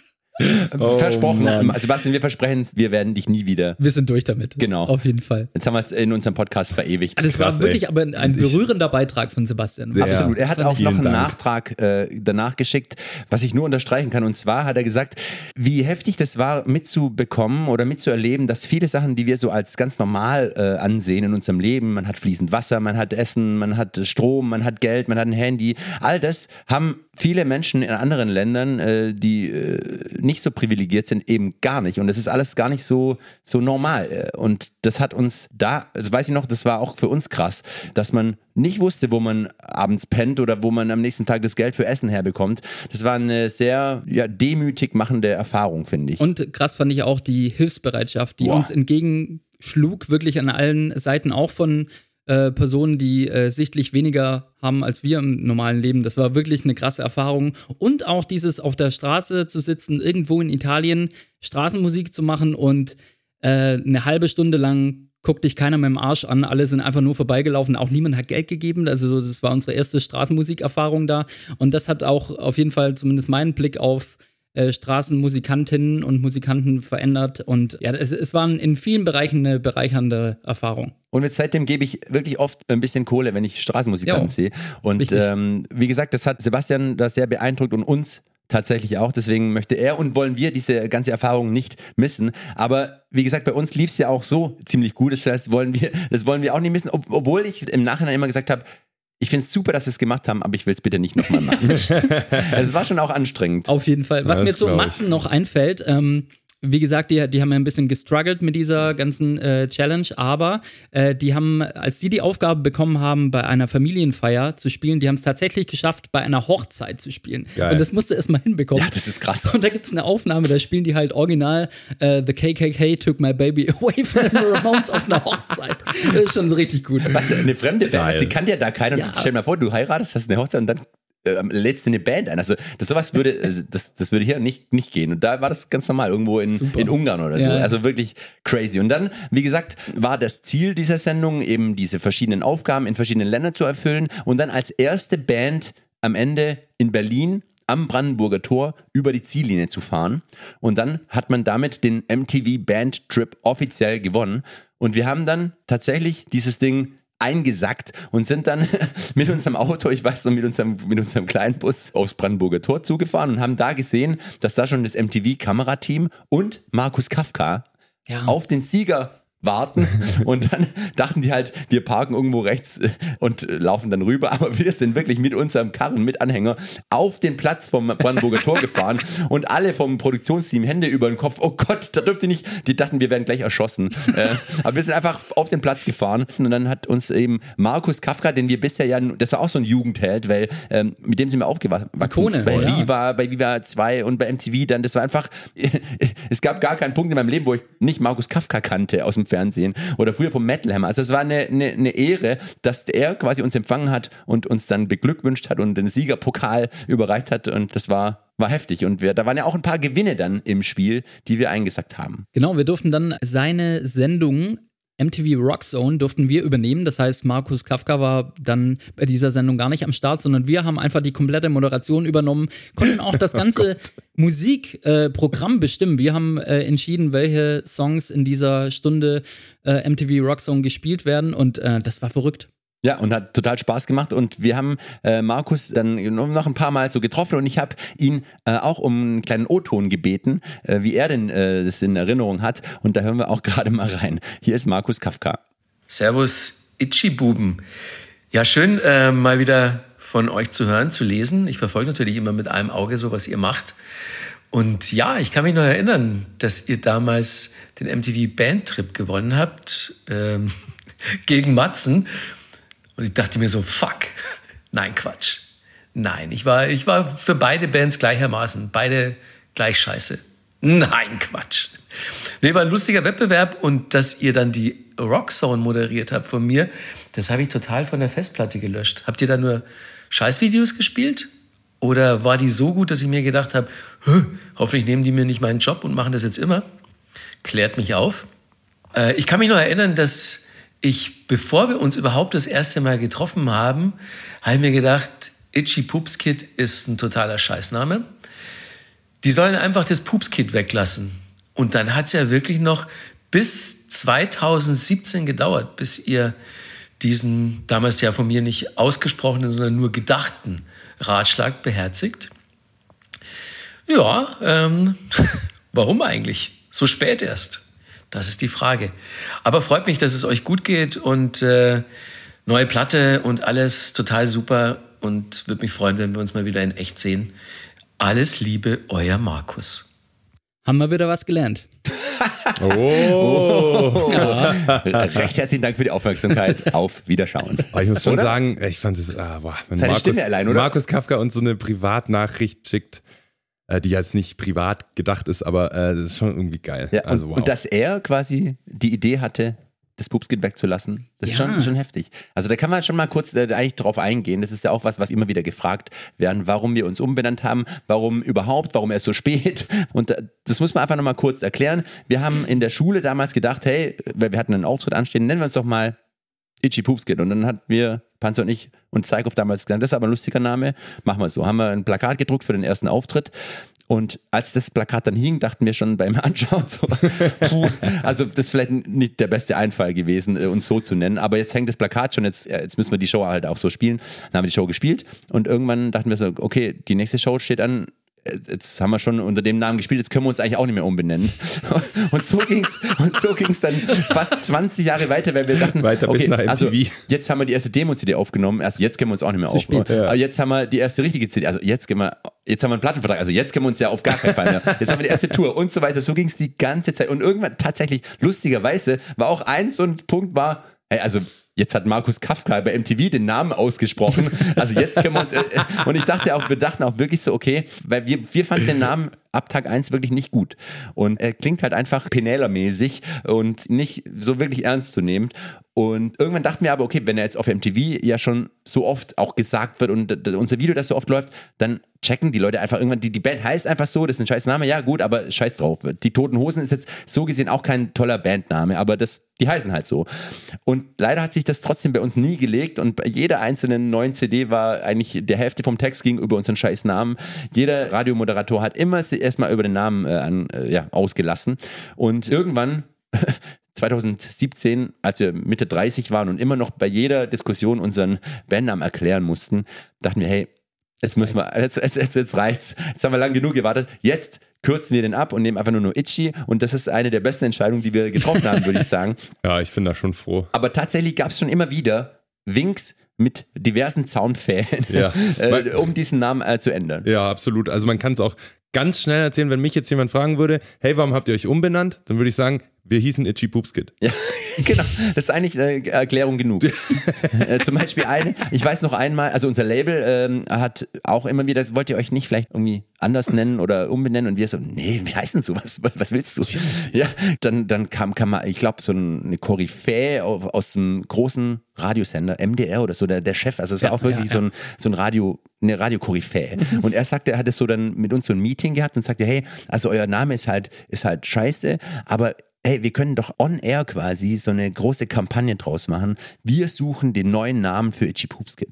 Versprochen. Mann. Sebastian, wir versprechen, wir werden dich nie wieder. Wir sind durch damit. Genau. Auf jeden Fall. Jetzt haben wir es in unserem Podcast verewigt. Das Krass, war wirklich ey. aber ein berührender Beitrag von Sebastian. Sehr. Absolut. Er hat Fand auch noch einen Dank. Nachtrag äh, danach geschickt, was ich nur unterstreichen kann. Und zwar hat er gesagt, wie heftig das war, mitzubekommen oder mitzuerleben, dass viele Sachen, die wir so als ganz normal äh, ansehen in unserem Leben, man hat fließend Wasser, man hat Essen, man hat Strom, man hat Geld, man hat ein Handy, all das haben viele Menschen in anderen Ländern, äh, die äh, nicht so privilegiert sind, eben gar nicht. Und das ist alles gar nicht so, so normal. Äh, Und das hat uns da, das weiß ich noch, das war auch für uns krass, dass man nicht wusste, wo man abends pennt oder wo man am nächsten Tag das Geld für Essen herbekommt. Das war eine sehr ja, demütig machende Erfahrung, finde ich. Und krass fand ich auch die Hilfsbereitschaft, die Boah. uns entgegenschlug, wirklich an allen Seiten, auch von äh, Personen, die äh, sichtlich weniger haben als wir im normalen Leben. Das war wirklich eine krasse Erfahrung. Und auch dieses auf der Straße zu sitzen, irgendwo in Italien, Straßenmusik zu machen und äh, eine halbe Stunde lang guckt dich keiner mit dem Arsch an, alle sind einfach nur vorbeigelaufen, auch niemand hat Geld gegeben, also so, das war unsere erste Straßenmusikerfahrung da und das hat auch auf jeden Fall zumindest meinen Blick auf äh, Straßenmusikantinnen und Musikanten verändert und ja, es, es war in vielen Bereichen eine bereichernde Erfahrung. Und jetzt seitdem gebe ich wirklich oft ein bisschen Kohle, wenn ich Straßenmusikanten sehe. Und ähm, wie gesagt, das hat Sebastian da sehr beeindruckt und uns tatsächlich auch. Deswegen möchte er und wollen wir diese ganze Erfahrung nicht missen. Aber wie gesagt, bei uns lief es ja auch so ziemlich gut. Das heißt, wollen wir, das wollen wir auch nicht missen, ob, obwohl ich im Nachhinein immer gesagt habe, ich finde es super, dass wir es gemacht haben, aber ich will es bitte nicht nochmal machen. also es war schon auch anstrengend. Auf jeden Fall. Was Ja, mir das zu. Matzen noch einfällt, ähm, wie gesagt, die, die haben ja ein bisschen gestruggelt mit dieser ganzen äh, Challenge, aber äh, die haben, als die die Aufgabe bekommen haben, bei einer Familienfeier zu spielen, die haben es tatsächlich geschafft, bei einer Hochzeit zu spielen. Geil. Und das musste erst mal hinbekommen. Ja, das ist krass. Und da gibt es eine Aufnahme, da spielen die halt original äh, The KKK took my baby away from the Ramones auf einer Hochzeit. Das ist schon richtig gut. Was, eine fremde Band, die kann ja da keiner. Ja. Stell dir mal vor, du heiratest, hast eine Hochzeit und dann äh, lädst eine Band ein. Also das sowas würde, äh, das, das würde hier nicht, nicht gehen. Und da war das ganz normal, irgendwo in, Super. in Ungarn oder so. Ja, ja. Also wirklich crazy. Und dann, wie gesagt, war das Ziel dieser Sendung, eben diese verschiedenen Aufgaben in verschiedenen Ländern zu erfüllen und dann als erste Band am Ende in Berlin am Brandenburger Tor über die Ziellinie zu fahren. Und dann hat man damit den MTV Band Trip offiziell gewonnen. Und wir haben dann tatsächlich dieses Ding eingesackt und sind dann mit unserem Auto, ich weiß noch, mit unserem, mit unserem kleinen Bus aufs Brandenburger Tor zugefahren und haben da gesehen, dass da schon das MTV-Kamerateam und Markus Kafka Ja. auf den Sieger warten und dann dachten die halt, wir parken irgendwo rechts äh, und äh, laufen dann rüber, aber wir sind wirklich mit unserem Karren mit Anhänger auf den Platz vom Brandenburger Tor gefahren und alle vom Produktionsteam Hände über den Kopf, oh Gott, da dürft ihr nicht, die dachten, wir werden gleich erschossen. äh, aber wir sind einfach auf den Platz gefahren und dann hat uns eben Markus Kafka, den wir bisher ja, das war auch so ein Jugendheld, weil ähm, mit dem sind wir aufgewachsen. Ikone, bei ja. Viva, bei Viva 2 und bei MTV dann, das war einfach, es gab gar keinen Punkt in meinem Leben, wo ich nicht Markus Kafka kannte aus dem Fernsehen oder früher vom Metal Hammer. Also es war eine, eine, eine Ehre, dass er quasi uns empfangen hat und uns dann beglückwünscht hat und den Siegerpokal überreicht hat und das war, war heftig und wir, da waren ja auch ein paar Gewinne dann im Spiel, die wir eingesackt haben. Genau, wir durften dann seine Sendung MTV Rock Zone durften wir übernehmen. Das heißt, Markus Kafka war dann bei dieser Sendung gar nicht am Start, sondern wir haben einfach die komplette Moderation übernommen, konnten auch das ganze Musikprogramm bestimmen. Wir haben äh, entschieden, welche Songs in dieser Stunde äh, MTV Rock Zone gespielt werden und äh, das war verrückt. Ja, und hat total Spaß gemacht. Und wir haben äh, Markus dann noch ein paar Mal so getroffen und ich habe ihn äh, auch um einen kleinen O-Ton gebeten, äh, wie er denn äh, das in Erinnerung hat. Und da hören wir auch gerade mal rein. Hier ist Markus Kafka. Servus, Itchy-Buben. Ja, schön, äh, mal wieder von euch zu hören, zu lesen. Ich verfolge natürlich immer mit einem Auge so, was ihr macht. Und ja, ich kann mich noch erinnern, dass ihr damals den MTV Bandtrip gewonnen habt ähm, gegen Matzen. Und ich dachte mir so, fuck, nein, Quatsch. Nein, ich war, ich war für beide Bands gleichermaßen, beide gleich scheiße. Nein, Quatsch. Nee, war ein lustiger Wettbewerb und dass ihr dann die Rockzone moderiert habt von mir, das habe ich total von der Festplatte gelöscht. Habt ihr da nur Scheißvideos gespielt? Oder war die so gut, dass ich mir gedacht habe, "Hä, hoffentlich nehmen die mir nicht meinen Job und machen das jetzt immer? Klärt mich auf. Äh, ich kann mich noch erinnern, dass ich, bevor wir uns überhaupt das erste Mal getroffen haben, habe ich mir gedacht, Itchy Poops Kid ist ein totaler Scheißname. die sollen einfach das Pupskit weglassen. Und dann hat es ja wirklich noch bis 2017 gedauert, bis ihr diesen damals ja von mir nicht ausgesprochenen, sondern nur gedachten Ratschlag beherzigt. Ja, ähm, warum eigentlich? So spät erst? Das ist die Frage. Aber freut mich, dass es euch gut geht und äh, neue Platte und alles total super und würde mich freuen, wenn wir uns mal wieder in echt sehen. Alles Liebe, euer Markus. Haben wir wieder was gelernt. Oh. Recht herzlichen Dank für die Aufmerksamkeit. Auf Wiederschauen. Aber ich muss schon Oder? sagen, ich fand es, ah, boah, wenn Seine Markus, Stimme allein, oder? Markus Kafka uns so eine Privatnachricht schickt, die jetzt nicht privat gedacht ist, aber äh, das ist schon irgendwie geil. Ja, also, und, wow. und dass er quasi die Idee hatte, das Pupskit wegzulassen, das ist Ja. schon, schon heftig. Also da kann man schon mal kurz äh, eigentlich drauf eingehen. Das ist ja auch was, was immer wieder gefragt werden, warum wir uns umbenannt haben, warum überhaupt, warum erst so spät. Und äh, das muss man einfach nochmal kurz erklären. Wir haben in der Schule damals gedacht, hey, weil wir hatten einen Auftritt anstehen, nennen wir uns doch mal Itchy Poopskit. Und dann hatten wir, Panzer und ich, und Zeighoff damals gesagt, das ist aber ein lustiger Name, machen wir so. Haben wir ein Plakat gedruckt für den ersten Auftritt. Und als das Plakat dann hing, dachten wir schon beim Anschauen so, puh, also das ist vielleicht nicht der beste Einfall gewesen, äh, uns so zu nennen. Aber jetzt hängt das Plakat schon, jetzt, äh, jetzt müssen wir die Show halt auch so spielen. Dann haben wir die Show gespielt und irgendwann dachten wir so, okay, die nächste Show steht an, jetzt haben wir schon unter dem Namen gespielt, jetzt können wir uns eigentlich auch nicht mehr umbenennen. Und so ging's und so ging's dann fast 20 Jahre weiter, weil wir dachten, Weiter bis okay, nach also MTV. jetzt haben wir die erste Demo-CD aufgenommen, also jetzt können wir uns auch nicht mehr aufbauen. spät. Aber jetzt haben wir die erste richtige CD, also jetzt gehen wir, jetzt haben wir einen Plattenvertrag, also jetzt können wir uns ja auf gar keinen Fall mehr. Jetzt haben wir die erste Tour und so weiter. So ging's die ganze Zeit. Und irgendwann tatsächlich, lustigerweise, war auch eins so ein Punkt war, hey, also Jetzt hat Markus Kafka bei MTV den Namen ausgesprochen. Also jetzt können wir uns. Äh, äh, und ich dachte auch, wir dachten auch wirklich so, okay, weil wir, wir fanden den Namen ab Tag 1 wirklich nicht gut. Und er klingt halt einfach Penela-mäßig und nicht so wirklich ernst zu nehmen. Und irgendwann dachten wir aber, okay, wenn er jetzt auf MTV ja schon so oft auch gesagt wird und unser Video das so oft läuft, dann checken die Leute einfach irgendwann, die, die Band heißt einfach so, das ist ein scheiß Name, ja gut, aber scheiß drauf. Die Toten Hosen ist jetzt so gesehen auch kein toller Bandname, aber das, die heißen halt so. Und leider hat sich das trotzdem bei uns nie gelegt und bei jeder einzelnen neuen CD war eigentlich der Hälfte vom Text ging über unseren scheiß Namen. Jeder Radiomoderator hat immer erstmal über den Namen äh, an, äh, ja, ausgelassen und irgendwann 2017, als wir Mitte 30 waren und immer noch bei jeder Diskussion unseren Bandnamen erklären mussten, dachten wir, hey, jetzt müssen wir, jetzt, jetzt, jetzt, jetzt reicht's. Jetzt haben wir lang genug gewartet. Jetzt kürzen wir den ab und nehmen einfach nur nur Itchy. Und das ist eine der besten Entscheidungen, die wir getroffen haben, würde ich sagen. ja, ich bin da schon froh. Aber tatsächlich gab es schon immer wieder Winks mit diversen Zaunpfählen, Ja. äh, um diesen Namen äh, zu ändern. Ja, absolut. Also man kann es auch ganz schnell erzählen, wenn mich jetzt jemand fragen würde, hey, warum habt ihr euch umbenannt? Dann würde ich sagen, wir hießen Itchy Poopskit. Ja, genau. Das ist eigentlich eine Erklärung genug. äh, zum Beispiel eine, ich weiß noch einmal, also unser Label ähm, hat auch immer wieder, wollt ihr euch nicht vielleicht irgendwie anders nennen oder umbenennen? Und wir so, nee, wie heißt denn so? Was, was willst du? Ja, dann, dann kam, kam mal, ich glaube, so eine Koryphäe au- aus einem großen Radiosender, MDR oder so, der, der Chef, also es war Ja, auch wirklich ja, so ein, so ein Radio, eine Radiokoryphäe. Und er sagte, er hat es so dann mit uns so ein Meeting gehabt und sagte, hey, also euer Name ist halt, ist halt scheiße, aber hey, wir können doch on air quasi so eine große Kampagne draus machen. Wir suchen den neuen Namen für Itchy Poopskit.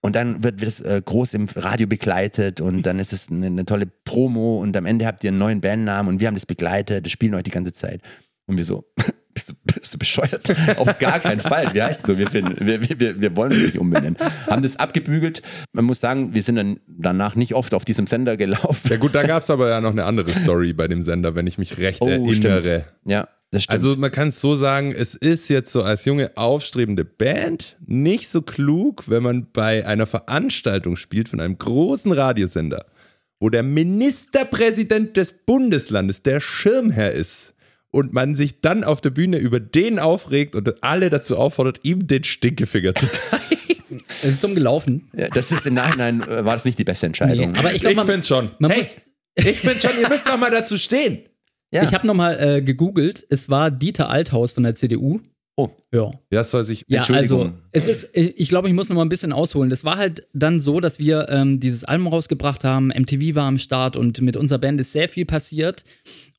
Und dann wird, es äh, groß im Radio begleitet und dann ist es eine, eine tolle Promo und am Ende habt ihr einen neuen Bandnamen und wir haben das begleitet, das spielen euch die ganze Zeit. Und wir so, bist du, bist du bescheuert? Auf gar keinen Fall. Wie heißt so? Wir, finden, wir, wir- wir, wollen uns nicht umbenennen. Haben das abgebügelt. Man muss sagen, wir sind dann danach nicht oft auf diesem Sender gelaufen. Ja gut, da gab es aber ja noch eine andere Story bei dem Sender, wenn ich mich recht erinnere. stimmt. Ja, das stimmt. Also man kann es so sagen, es ist jetzt so als junge aufstrebende Band nicht so klug, wenn man bei einer Veranstaltung spielt von einem großen Radiosender, wo der Ministerpräsident des Bundeslandes der Schirmherr ist und man sich dann auf der Bühne über den aufregt und alle dazu auffordert, ihm den Stinkefinger zu zeigen. Es ist dumm gelaufen. Ja, das ist im Nachhinein, äh, war das nicht die beste Entscheidung. Nee, aber ich Ich, glaube, man, finde schon. man hey, muss- ich finde schon, ihr müsst doch mal dazu stehen. ja. ich habe nochmal äh, gegoogelt. Es war Dieter Althaus von der CDU. oh, Ja. Ja, soll sich. Ja, Entschuldigung. also es ist, ich glaube, ich muss noch mal ein bisschen ausholen. Das war halt dann so, dass wir ähm, dieses Album rausgebracht haben, MTV war am Start und mit unserer Band ist sehr viel passiert.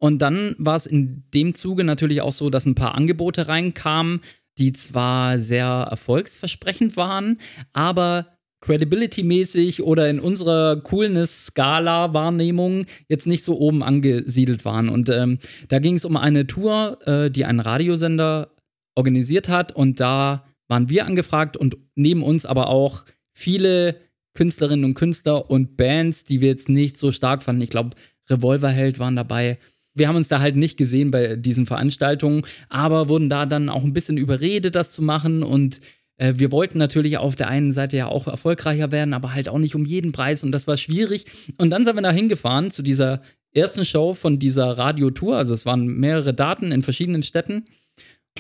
Und dann war es in dem Zuge natürlich auch so, dass ein paar Angebote reinkamen, die zwar sehr erfolgsversprechend waren, aber Credibility-mäßig oder in unserer Coolness-Skala-Wahrnehmung jetzt nicht so oben angesiedelt waren. Und ähm, da ging es um eine Tour, äh, die ein Radiosender organisiert hat. Und da waren wir angefragt und neben uns aber auch viele Künstlerinnen und Künstler und Bands, die wir jetzt nicht so stark fanden. Ich glaube, Revolverheld waren dabei. Wir haben uns da halt nicht gesehen bei diesen Veranstaltungen, aber wurden da dann auch ein bisschen überredet, das zu machen. Und äh, wir wollten natürlich auf der einen Seite ja auch erfolgreicher werden, aber halt auch nicht um jeden Preis. Und das war schwierig. Und dann sind wir da hingefahren zu dieser ersten Show von dieser Radiotour. Also es waren mehrere Daten in verschiedenen Städten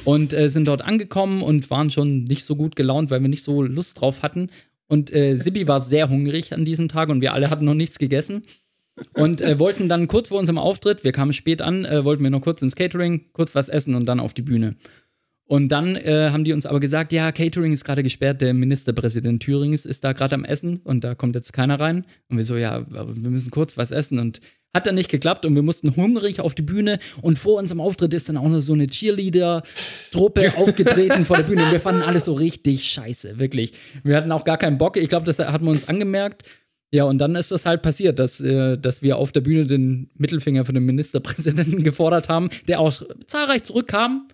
und äh, sind dort angekommen und waren schon nicht so gut gelaunt, weil wir nicht so Lust drauf hatten. Und äh, Sibi war sehr hungrig an diesem Tag und wir alle hatten noch nichts gegessen. Und äh, wollten dann kurz vor unserem Auftritt, wir kamen spät an, äh, wollten wir noch kurz ins Catering, kurz was essen und dann auf die Bühne. Und dann äh, haben die uns aber gesagt, ja, Catering ist gerade gesperrt, der Ministerpräsident Thürings ist da gerade am Essen und da kommt jetzt keiner rein. Und wir so, ja, wir müssen kurz was essen und hat dann nicht geklappt und wir mussten hungrig auf die Bühne und vor unserem Auftritt ist dann auch noch so eine Cheerleader-Truppe aufgetreten vor der Bühne und wir fanden alles so richtig scheiße, wirklich. Wir hatten auch gar keinen Bock, ich glaube, das hat man uns angemerkt ja, und dann ist das halt passiert, dass, äh, dass wir auf der Bühne den Mittelfinger von dem Ministerpräsidenten gefordert haben, der auch zahlreich zurückkam.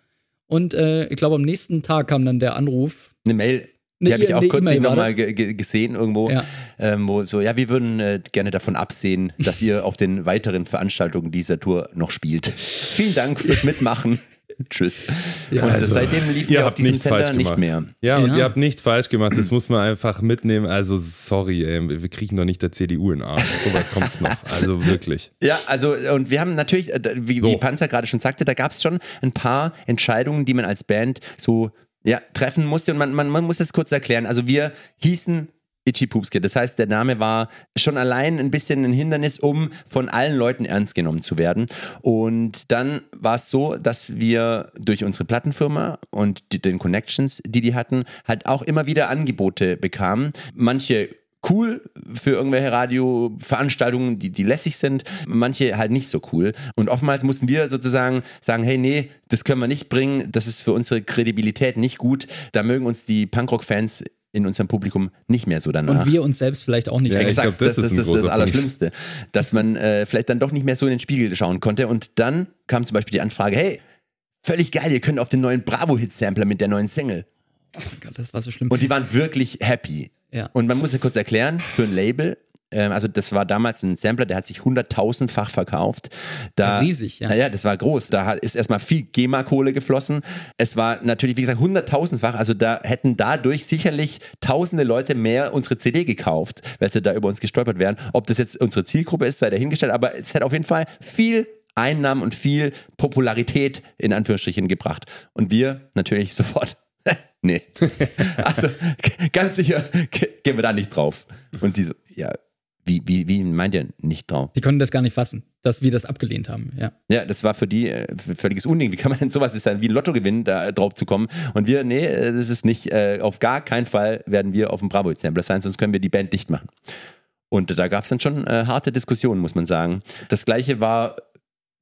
Und äh, ich glaube, am nächsten Tag kam dann der Anruf. Eine Mail. Die habe ich auch kurz e nochmal gesehen irgendwo, ja. ähm, wo so, ja, wir würden äh, gerne davon absehen, dass ihr auf den weiteren Veranstaltungen dieser Tour noch spielt. Vielen Dank fürs Mitmachen. Tschüss. Ja, und also, seitdem lief ihr auf diesem nichts Sender nicht mehr. Ja, und ja. ihr habt nichts falsch gemacht. Das muss man einfach mitnehmen. Also sorry, ey, wir kriegen doch nicht der CDU in den Arsch. So weit kommt es noch. Also wirklich. Ja, also und wir haben natürlich, äh, wie, so. wie Panzer gerade schon sagte, da gab es schon ein paar Entscheidungen, die man als Band so ja, treffen musste. Und man, man, man muss das kurz erklären. Also wir hießen Itchy Poops Kid. Das heißt, der Name war schon allein ein bisschen ein Hindernis, um von allen Leuten ernst genommen zu werden. Und dann war es so, dass wir durch unsere Plattenfirma und die, den Connections, die die hatten, halt auch immer wieder Angebote bekamen. Manche cool für irgendwelche Radioveranstaltungen, die, die lässig sind, manche halt nicht so cool. Und oftmals mussten wir sozusagen sagen, hey, nee, das können wir nicht bringen, das ist für unsere Kredibilität nicht gut. Da mögen uns die Punkrock-Fans in unserem Publikum nicht mehr so danach. Und wir uns selbst vielleicht auch nicht. Ja, exakt, glaub, das, das, ist das, das, das Allerschlimmste. Dass man äh, vielleicht dann doch nicht mehr so in den Spiegel schauen konnte. Und dann kam zum Beispiel die Anfrage, hey, völlig geil, ihr könnt auf den neuen Bravo-Hit-Sampler mit der neuen Single. Oh Gott, das war so schlimm. Und die waren wirklich happy. Ja. Und man muss ja kurz erklären, für ein Label also das war damals ein Sampler, der hat sich hunderttausendfach verkauft. Da, Riesig, ja. Ja, das war groß. Da ist erstmal viel GEMA-Kohle geflossen. Es war natürlich, wie gesagt, hunderttausendfach. Also da hätten dadurch sicherlich tausende Leute mehr unsere CD gekauft, weil sie da über uns gestolpert wären. Ob das jetzt unsere Zielgruppe ist, sei dahingestellt. Aber es hat auf jeden Fall viel Einnahmen und viel Popularität in Anführungsstrichen gebracht. Und wir natürlich sofort nee. Also ganz sicher gehen wir da nicht drauf. Und die so, ja, wie, wie, wie meint ihr nicht drauf? Die konnten das gar nicht fassen, dass wir das abgelehnt haben, ja. Ja, das war für die äh, völliges Unding. Wie kann man denn sowas, ist dann wie ein Lottogewinn, da drauf zu kommen. Und wir, nee, äh, das ist nicht, äh, auf gar keinen Fall werden wir auf dem Bravo-Sampler sein, sonst können wir die Band dicht machen. Und da gab es dann schon äh, harte Diskussionen, muss man sagen. Das gleiche war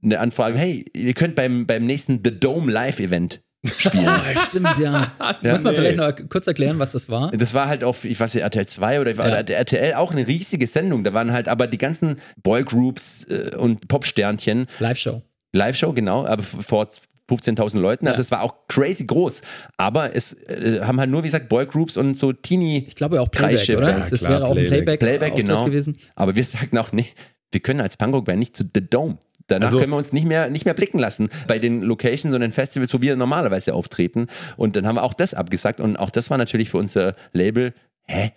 eine Anfrage, hey, ihr könnt beim, beim nächsten The Dome Live-Event spielen. Ja, stimmt, ja. ja Muss man nee. vielleicht noch kurz erklären, was das war? Das war halt auf, ich weiß nicht, RTL 2 oder, ja. RTL auch eine riesige Sendung. Da waren halt aber die ganzen Boygroups äh, und Popsternchen. Live-Show. Live-Show, genau, aber vor 15.000 Leuten. Also ja. es war auch crazy groß. Aber es äh, haben halt nur, wie gesagt, Boygroups und so Teenie. Ich glaube auch Playback, oder? Ja, das wäre auch ein Playback, Playback genau. gewesen. Aber wir sagten auch, nee, wir können als Punkrock-Band nicht zu The Dome. Danach also, können wir uns nicht mehr, nicht mehr blicken lassen bei den Locations und den Festivals, wo wir normalerweise auftreten. Und dann haben wir auch das abgesagt. Und auch das war natürlich für unser Label, hä?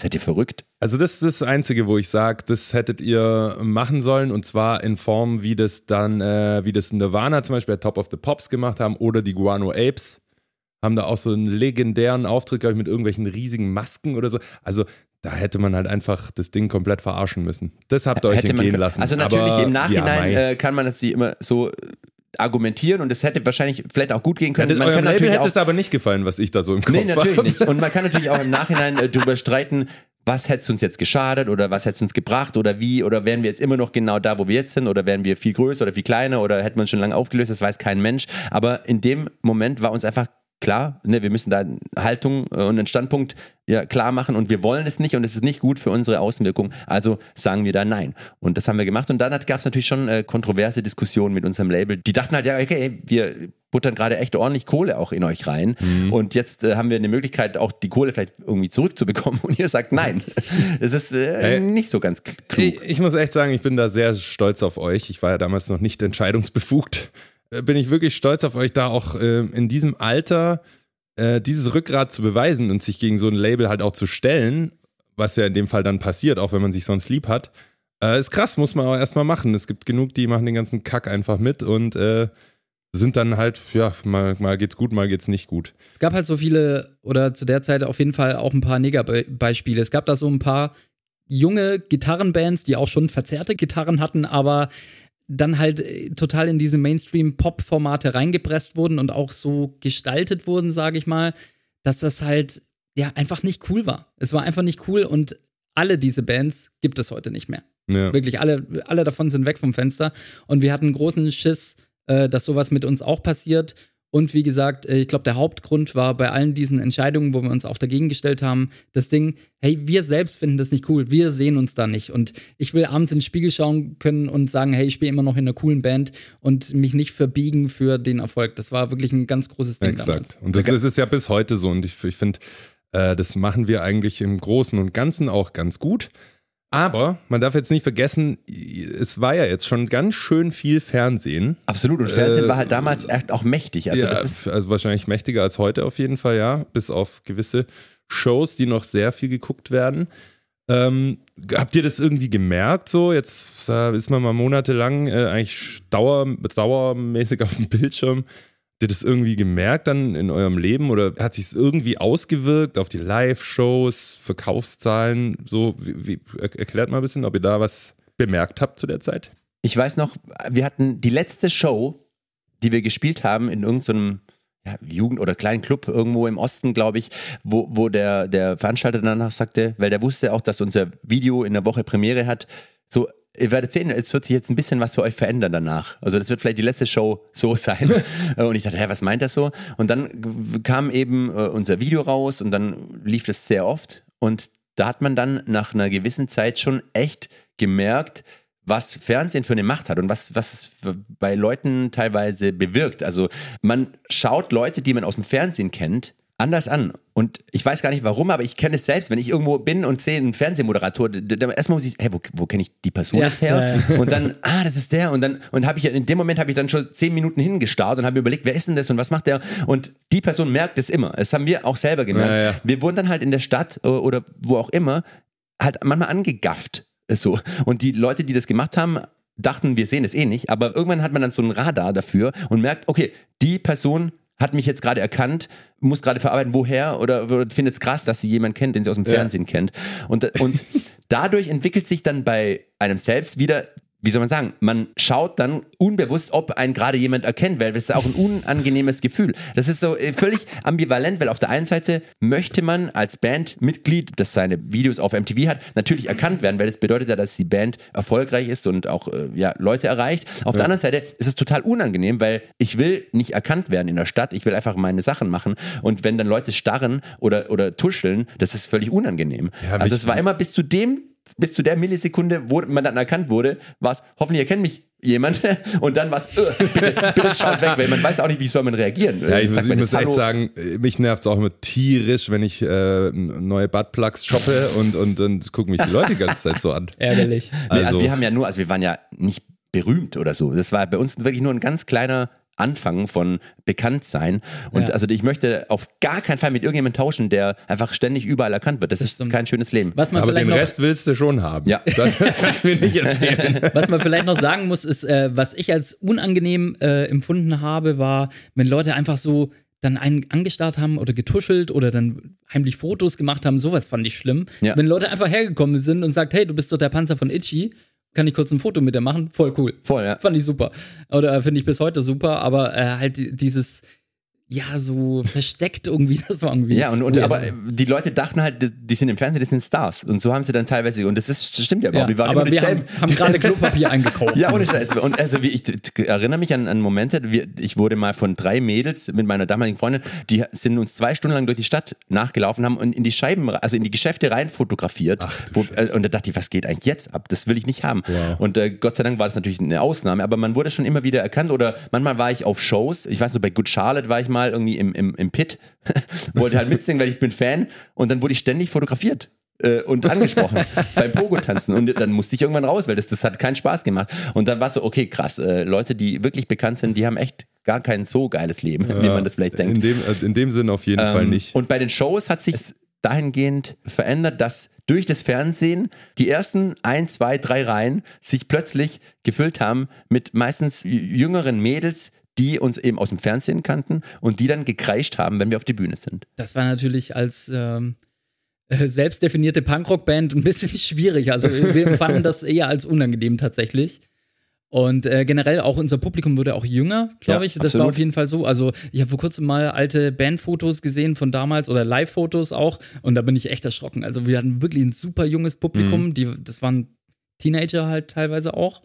Seid ihr verrückt? Also das ist das Einzige, wo ich sage, das hättet ihr machen sollen und zwar in Form, wie das dann, äh, wie das Nirvana zum Beispiel bei Top of the Pops gemacht haben oder die Guano Apes haben da auch so einen legendären Auftritt, glaube ich, mit irgendwelchen riesigen Masken oder so. Also da hätte man halt einfach das Ding komplett verarschen müssen. Das habt ihr euch entgehen lassen. Also natürlich Aber, im Nachhinein ja, äh, kann man das immer so äh, argumentieren und es hätte wahrscheinlich vielleicht auch gut gehen können. Ja, man kann Label hätte es aber nicht gefallen, was ich da so im Kopf habe. Nee, natürlich hab. nicht. Und man kann natürlich auch im Nachhinein äh, darüber streiten, was hätte es uns jetzt geschadet oder was hätte es uns gebracht oder wie oder wären wir jetzt immer noch genau da, wo wir jetzt sind oder wären wir viel größer oder viel kleiner oder hätten wir uns schon lange aufgelöst, das weiß kein Mensch. Aber in dem Moment war uns einfach klar, ne, wir müssen da eine Haltung äh, und einen Standpunkt ja, klar machen und wir wollen es nicht und es ist nicht gut für unsere Außenwirkung, also sagen wir da nein. Und das haben wir gemacht und dann gab es natürlich schon äh, kontroverse Diskussionen mit unserem Label. Die dachten halt, ja, okay, wir buttern gerade echt ordentlich Kohle auch in euch rein Mhm. und jetzt äh, haben wir eine Möglichkeit, auch die Kohle vielleicht irgendwie zurückzubekommen und ihr sagt nein. Das ist äh, Ey. nicht so ganz klug. Ich, ich muss echt sagen, ich bin da sehr stolz auf euch. Ich war ja damals noch nicht entscheidungsbefugt. Äh, Bin ich wirklich stolz auf euch, da auch äh, in diesem Alter äh, dieses Rückgrat zu beweisen und sich gegen so ein Label halt auch zu stellen, was ja in dem Fall dann passiert, auch wenn man sich sonst lieb hat. Äh, ist krass, muss man auch erstmal machen. Es gibt genug, die machen den ganzen Kack einfach mit und äh, sind dann halt, ja, mal, mal geht's gut, mal geht's nicht gut. Es gab halt so viele, oder zu der Zeit auf jeden Fall auch ein paar Neger-Beispiele. Es gab da so ein paar junge Gitarrenbands, die auch schon verzerrte Gitarren hatten, aber dann halt äh, total in diese Mainstream-Pop-Formate reingepresst wurden und auch so gestaltet wurden, sage ich mal, dass das halt ja einfach nicht cool war. Es war einfach nicht cool und alle diese Bands gibt es heute nicht mehr. Ja. Wirklich, alle, alle davon sind weg vom Fenster. Und wir hatten großen Schiss, äh, dass sowas mit uns auch passiert. Und wie gesagt, äh, ich glaube, der Hauptgrund war bei allen diesen Entscheidungen, wo wir uns auch dagegen gestellt haben, das Ding, hey, wir selbst finden das nicht cool, wir sehen uns da nicht. Und ich will abends in den Spiegel schauen können und sagen, hey, ich spiele immer noch in einer coolen Band und mich nicht verbiegen für den Erfolg. Das war wirklich ein ganz großes Ding damals. Exakt. Und das, das ist ja bis heute so. Und ich, ich finde, äh, das machen wir eigentlich im Großen und Ganzen auch ganz gut. Aber man darf jetzt nicht vergessen, es war ja jetzt schon ganz schön viel Fernsehen. Absolut. Und Fernsehen Äh, war halt damals echt auch mächtig. Also ja, das ist also wahrscheinlich mächtiger als heute auf jeden Fall, ja. Bis auf gewisse Shows, die noch sehr viel geguckt werden. Ähm, habt ihr das irgendwie gemerkt so? Jetzt äh, ist man mal monatelang äh, eigentlich dauer, dauermäßig auf dem Bildschirm. Habt ihr das irgendwie gemerkt dann in eurem Leben oder hat sich es irgendwie ausgewirkt auf die Live-Shows, Verkaufszahlen? So, wie, wie, er- erklärt mal ein bisschen, ob ihr da was bemerkt habt zu der Zeit? Ich weiß noch, wir hatten die letzte Show, die wir gespielt haben in irgendeinem ja, Jugend- oder kleinen Club irgendwo im Osten, glaube ich, wo, wo der, der Veranstalter danach sagte, weil der wusste auch, dass unser Video in der Woche Premiere hat, so, ihr werdet sehen, es wird sich jetzt ein bisschen was für euch verändern danach. Also das wird vielleicht die letzte Show so sein. und ich dachte, hä, was meint das so? Und dann kam eben äh, unser Video raus und dann lief es sehr oft und da hat man dann nach einer gewissen Zeit schon echt gemerkt, was Fernsehen für eine Macht hat und was, was es bei Leuten teilweise bewirkt. Also man schaut Leute, die man aus dem Fernsehen kennt, anders an. Und ich weiß gar nicht warum, aber ich kenne es selbst. Wenn ich irgendwo bin und sehe einen Fernsehmoderator, erstmal muss ich, hey, wo, wo kenne ich die Person Ja, jetzt her? ja, Und dann, ah, das ist der. Und dann, und habe ich, in dem Moment habe ich dann schon zehn Minuten hingestarrt und habe mir überlegt, wer ist denn das und was macht der? Und die Person merkt es immer. Das haben wir auch selber gemerkt. Ja, ja. Wir wurden dann halt in der Stadt äh, oder wo auch immer halt manchmal angegafft. Ist so. Und die Leute, die das gemacht haben, dachten, wir sehen es eh nicht. Aber irgendwann hat man dann so ein Radar dafür und merkt, okay, die Person hat mich jetzt gerade erkannt, muss gerade verarbeiten, woher oder, oder findet es krass, dass sie jemanden kennt, den sie aus dem Fernsehen kennt. Und, und dadurch entwickelt sich dann bei einem selbst wieder wie soll man sagen, man schaut dann unbewusst, ob einen gerade jemand erkennt, weil das ist auch ein unangenehmes Gefühl. Das ist so äh, völlig ambivalent, weil auf der einen Seite möchte man als Bandmitglied, das seine Videos auf MTV hat, natürlich erkannt werden, weil das bedeutet ja, dass die Band erfolgreich ist und auch äh, ja, Leute erreicht. Auf der anderen Seite ist es total unangenehm, weil ich will nicht erkannt werden in der Stadt, ich will einfach meine Sachen machen und wenn dann Leute starren oder, oder tuscheln, das ist völlig unangenehm. Ja, also es war immer bis zu dem bis zu der Millisekunde, wo man dann erkannt wurde, war es, hoffentlich erkennt mich jemand und dann war es, äh, bitte, bitte schaut weg, weil man weiß auch nicht, wie soll man reagieren. Ja, ich muss, ich muss echt sagen, mich nervt es auch immer tierisch, wenn ich äh, neue Buttplugs shoppe und, und dann gucken mich die Leute die ganze Zeit so an. Ärgerlich. Nee, also, Also- wir haben ja nur, also wir waren ja nicht berühmt oder so. Das war bei uns wirklich nur ein ganz kleiner Anfang von Bekanntsein. Und Ja. also ich möchte auf gar keinen Fall mit irgendjemandem tauschen, der einfach ständig überall erkannt wird. Das, ist stimmt. kein schönes Leben. Was man Aber vielleicht den noch Rest willst du schon haben. Ja. Das kannst du mir nicht erzählen. Was man vielleicht noch sagen muss, ist, äh, was ich als unangenehm äh, empfunden habe, war, wenn Leute einfach so dann einen angestarrt haben oder getuschelt oder dann heimlich Fotos gemacht haben, sowas fand ich schlimm. Ja. Wenn Leute einfach hergekommen sind und sagt, hey, du bist doch der Panzer von Itchy, kann ich kurz ein Foto mit dir machen? Voll cool. Voll, ja. Fand ich super. Oder äh, finde ich bis heute super, aber äh, halt die- dieses, ja, so versteckt irgendwie. Das war irgendwie. Ja, und, und weird. aber die Leute dachten halt, die- sind im Fernsehen, das sind Stars. Und so haben sie dann teilweise, und das, ist, stimmt ja ja, überhaupt. die waren aber wir haben, haben gerade Klopapier eingekauft. Ja, ohne Scheiß. Und also wie ich erinnere mich an, an Momente, wir, ich wurde mal von drei Mädels mit meiner damaligen Freundin, die sind uns zwei Stunden lang durch die Stadt nachgelaufen, haben und in die Scheiben, also in die Geschäfte rein fotografiert. wo, äh, und da dachte ich, was geht eigentlich jetzt ab? Das will ich nicht haben. Und äh, Gott sei Dank war das natürlich eine Ausnahme, aber man wurde schon immer wieder erkannt oder manchmal war ich auf Shows. Ich weiß noch, bei Good Charlotte war ich mal irgendwie im, im, im Pit, wollte halt mitsingen, weil ich bin Fan und dann wurde ich ständig fotografiert äh, und angesprochen beim Pogo-Tanzen. Und dann musste ich irgendwann raus, weil das, das hat keinen Spaß gemacht. Und dann war es so, okay, krass, äh, Leute, die wirklich bekannt sind, die haben echt gar kein so geiles Leben, wie man das vielleicht denkt. In dem, äh, in dem Sinn auf jeden Fall Ähm, nicht. Und bei den Shows hat sich dahingehend verändert, dass durch das Fernsehen die ersten ein, zwei, drei Reihen sich plötzlich gefüllt haben mit meistens jüngeren Mädels, die uns eben aus dem Fernsehen kannten und die dann gekreischt haben, wenn wir auf die Bühne sind. Das war natürlich als ähm, äh, selbstdefinierte Punkrock-Band ein bisschen schwierig. Also wir empfanden das eher als unangenehm tatsächlich. Und äh, generell auch unser Publikum wurde auch jünger, glaube Ja, ich. Das absolut. war auf jeden Fall so. Also ich habe vor kurzem mal alte Bandfotos gesehen von damals oder Live-Fotos auch und da bin ich echt erschrocken. Also wir hatten wirklich ein super junges Publikum. Mhm. Die, das waren Teenager halt teilweise auch.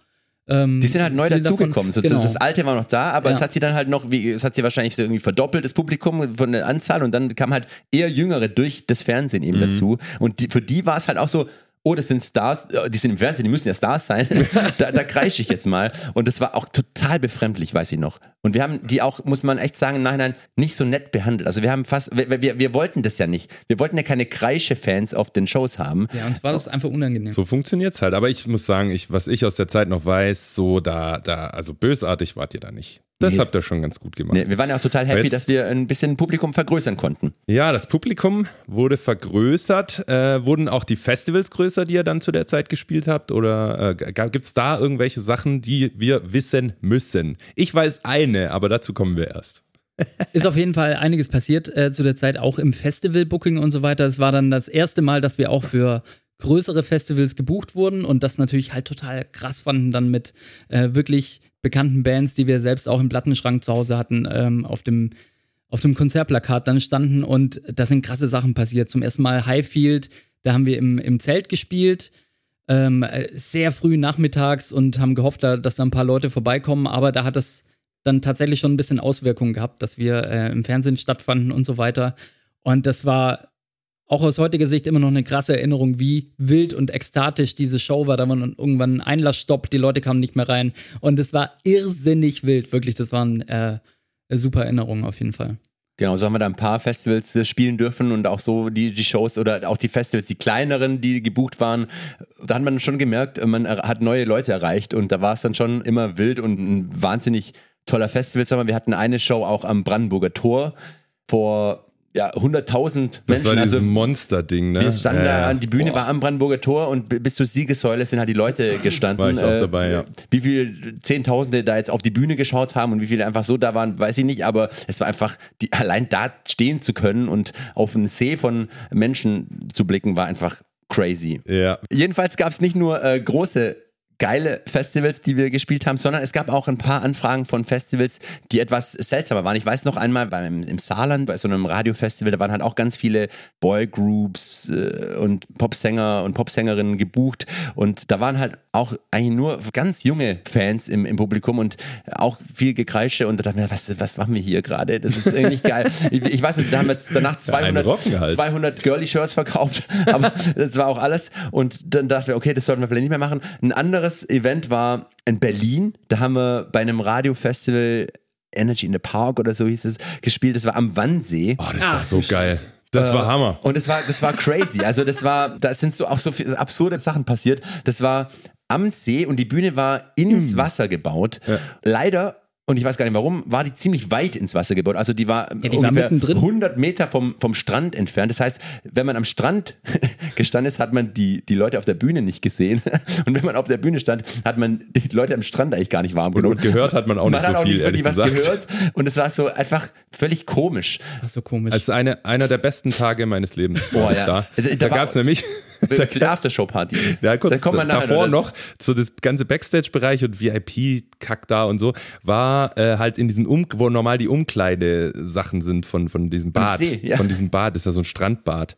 Ähm, Die sind halt neu dazugekommen. So, Genau. Das alte war noch da, aber Ja. es hat sie dann halt noch, wie, es hat sie wahrscheinlich so irgendwie verdoppelt, das Publikum von der Anzahl und dann kam halt eher Jüngere durch das Fernsehen eben dazu. Und die, für die war es halt auch so, oh, das sind Stars, äh, die sind im Fernsehen, die müssen ja Stars sein. da, da kreische ich jetzt mal. Und das war auch total befremdlich, weiß ich noch. Und wir haben die auch, muss man echt sagen, im Nachhinein nicht so nett behandelt. Also wir haben fast, wir, wir, wir wollten das ja nicht. Wir wollten ja keine Kreische-Fans auf den Shows haben. Ja, uns war das einfach unangenehm. So funktioniert's halt. Aber ich muss sagen, ich, was ich aus der Zeit noch weiß, so da, da, also bösartig wart ihr da nicht. Das Nee. habt ihr schon ganz gut gemacht. Nee, wir waren ja auch total happy, Jetzt- dass wir ein bisschen Publikum vergrößern konnten. Ja, das Publikum wurde vergrößert. Äh, wurden auch die Festivals größer, die ihr dann zu der Zeit gespielt habt? Oder äh, gibt es da irgendwelche Sachen, die wir wissen müssen? Ich weiß eine, aber dazu kommen wir erst. Ist auf jeden Fall einiges passiert äh, zu der Zeit, auch im Festival-Booking und so weiter. Es war dann das erste Mal, dass wir auch für größere Festivals gebucht wurden und das natürlich halt total krass fanden, dann mit äh, wirklich bekannten Bands, die wir selbst auch im Plattenschrank zu Hause hatten, ähm, auf dem auf dem Konzertplakat dann standen und da sind krasse Sachen passiert. Zum ersten Mal Highfield, da haben wir im, im Zelt gespielt, ähm, äh, sehr früh nachmittags und haben gehofft, da, dass da ein paar Leute vorbeikommen, aber da hat das dann tatsächlich schon ein bisschen Auswirkungen gehabt, dass wir äh, im Fernsehen stattfanden und so weiter. Und das war auch aus heutiger Sicht immer noch eine krasse Erinnerung, wie wild und ekstatisch diese Show war. Da war dann irgendwann ein Einlassstopp, die Leute kamen nicht mehr rein. Und es war irrsinnig wild, wirklich. Das waren äh, super Erinnerungen auf jeden Fall. Genau, so haben wir da ein paar Festivals äh, spielen dürfen und auch so die, die Shows oder auch die Festivals, die kleineren, die gebucht waren. Da hat man schon gemerkt, man hat neue Leute erreicht und da war es dann schon immer wild und ein wahnsinnig toller Festivalsommer. Wir hatten eine Show auch am Brandenburger Tor vor ja, 100.000 Das war Menschen. dieses Also Monster-Ding, ne? wir standen Ja, da an, die Bühne Boah. war am Brandenburger Tor und bis zur Siegessäule sind halt die Leute gestanden. War ich auch dabei, ja. Wie viele Zehntausende da jetzt auf die Bühne geschaut haben und wie viele einfach so da waren, weiß ich nicht, aber es war einfach, die, allein da stehen zu können und auf einen See von Menschen zu blicken, war einfach crazy. Ja, Jedenfalls gab es nicht nur äh, große geile Festivals, die wir gespielt haben, sondern es gab auch ein paar Anfragen von Festivals, die etwas seltsamer waren. Ich weiß noch einmal beim, im Saarland, bei so einem Radiofestival, da waren halt auch ganz viele Boygroups äh, und Popsänger und Popsängerinnen gebucht und da waren halt auch eigentlich nur ganz junge Fans im, im Publikum und auch viel Gekreische und da dachte ich mir, was, was machen wir hier gerade? Das ist irgendwie geil. Ich, ich weiß nicht, da haben wir jetzt danach 200, Rocken halt. 200 Girly-Shirts verkauft, aber das war auch alles. Und dann dachten wir, okay, das sollten wir vielleicht nicht mehr machen. Ein anderes Event war in Berlin. Da haben wir bei einem Radiofestival Energy in the Park oder so hieß es, gespielt. Das war am Wannsee. oh, das war so geil. Das war Hammer. Und es war, das war crazy. Also das war, da sind so auch so viele absurde Sachen passiert. Das war am See und die Bühne war ins Hm. Wasser gebaut. Leider und ich weiß gar nicht warum, war die ziemlich weit ins Wasser gebaut. Also die war die war ungefähr mittendrin. 100 Meter vom, vom Strand entfernt. Das heißt, wenn man am Strand gestanden ist, hat man die, die Leute auf der Bühne nicht gesehen. Und wenn man auf der Bühne stand, hat man die Leute am Strand eigentlich gar nicht warm Und, genommen. und gehört hat man auch man nicht hat so auch viel, nicht ehrlich gesagt. gehört. Und es war so einfach völlig komisch. War so komisch. Also eine, einer der besten Tage meines Lebens. Boah, war ja. Da, Da- da, war- gab es nämlich Für die Aftershow-Party. Ja, kurz da kommt man davor noch so das ganze Backstage-Bereich und VIP Jugendkack da und so, war äh, halt in diesen Um, wo normal die Umkleidesachen sind von, von diesem Bad. See, ja. Von diesem Bad, das ist ja so ein Strandbad.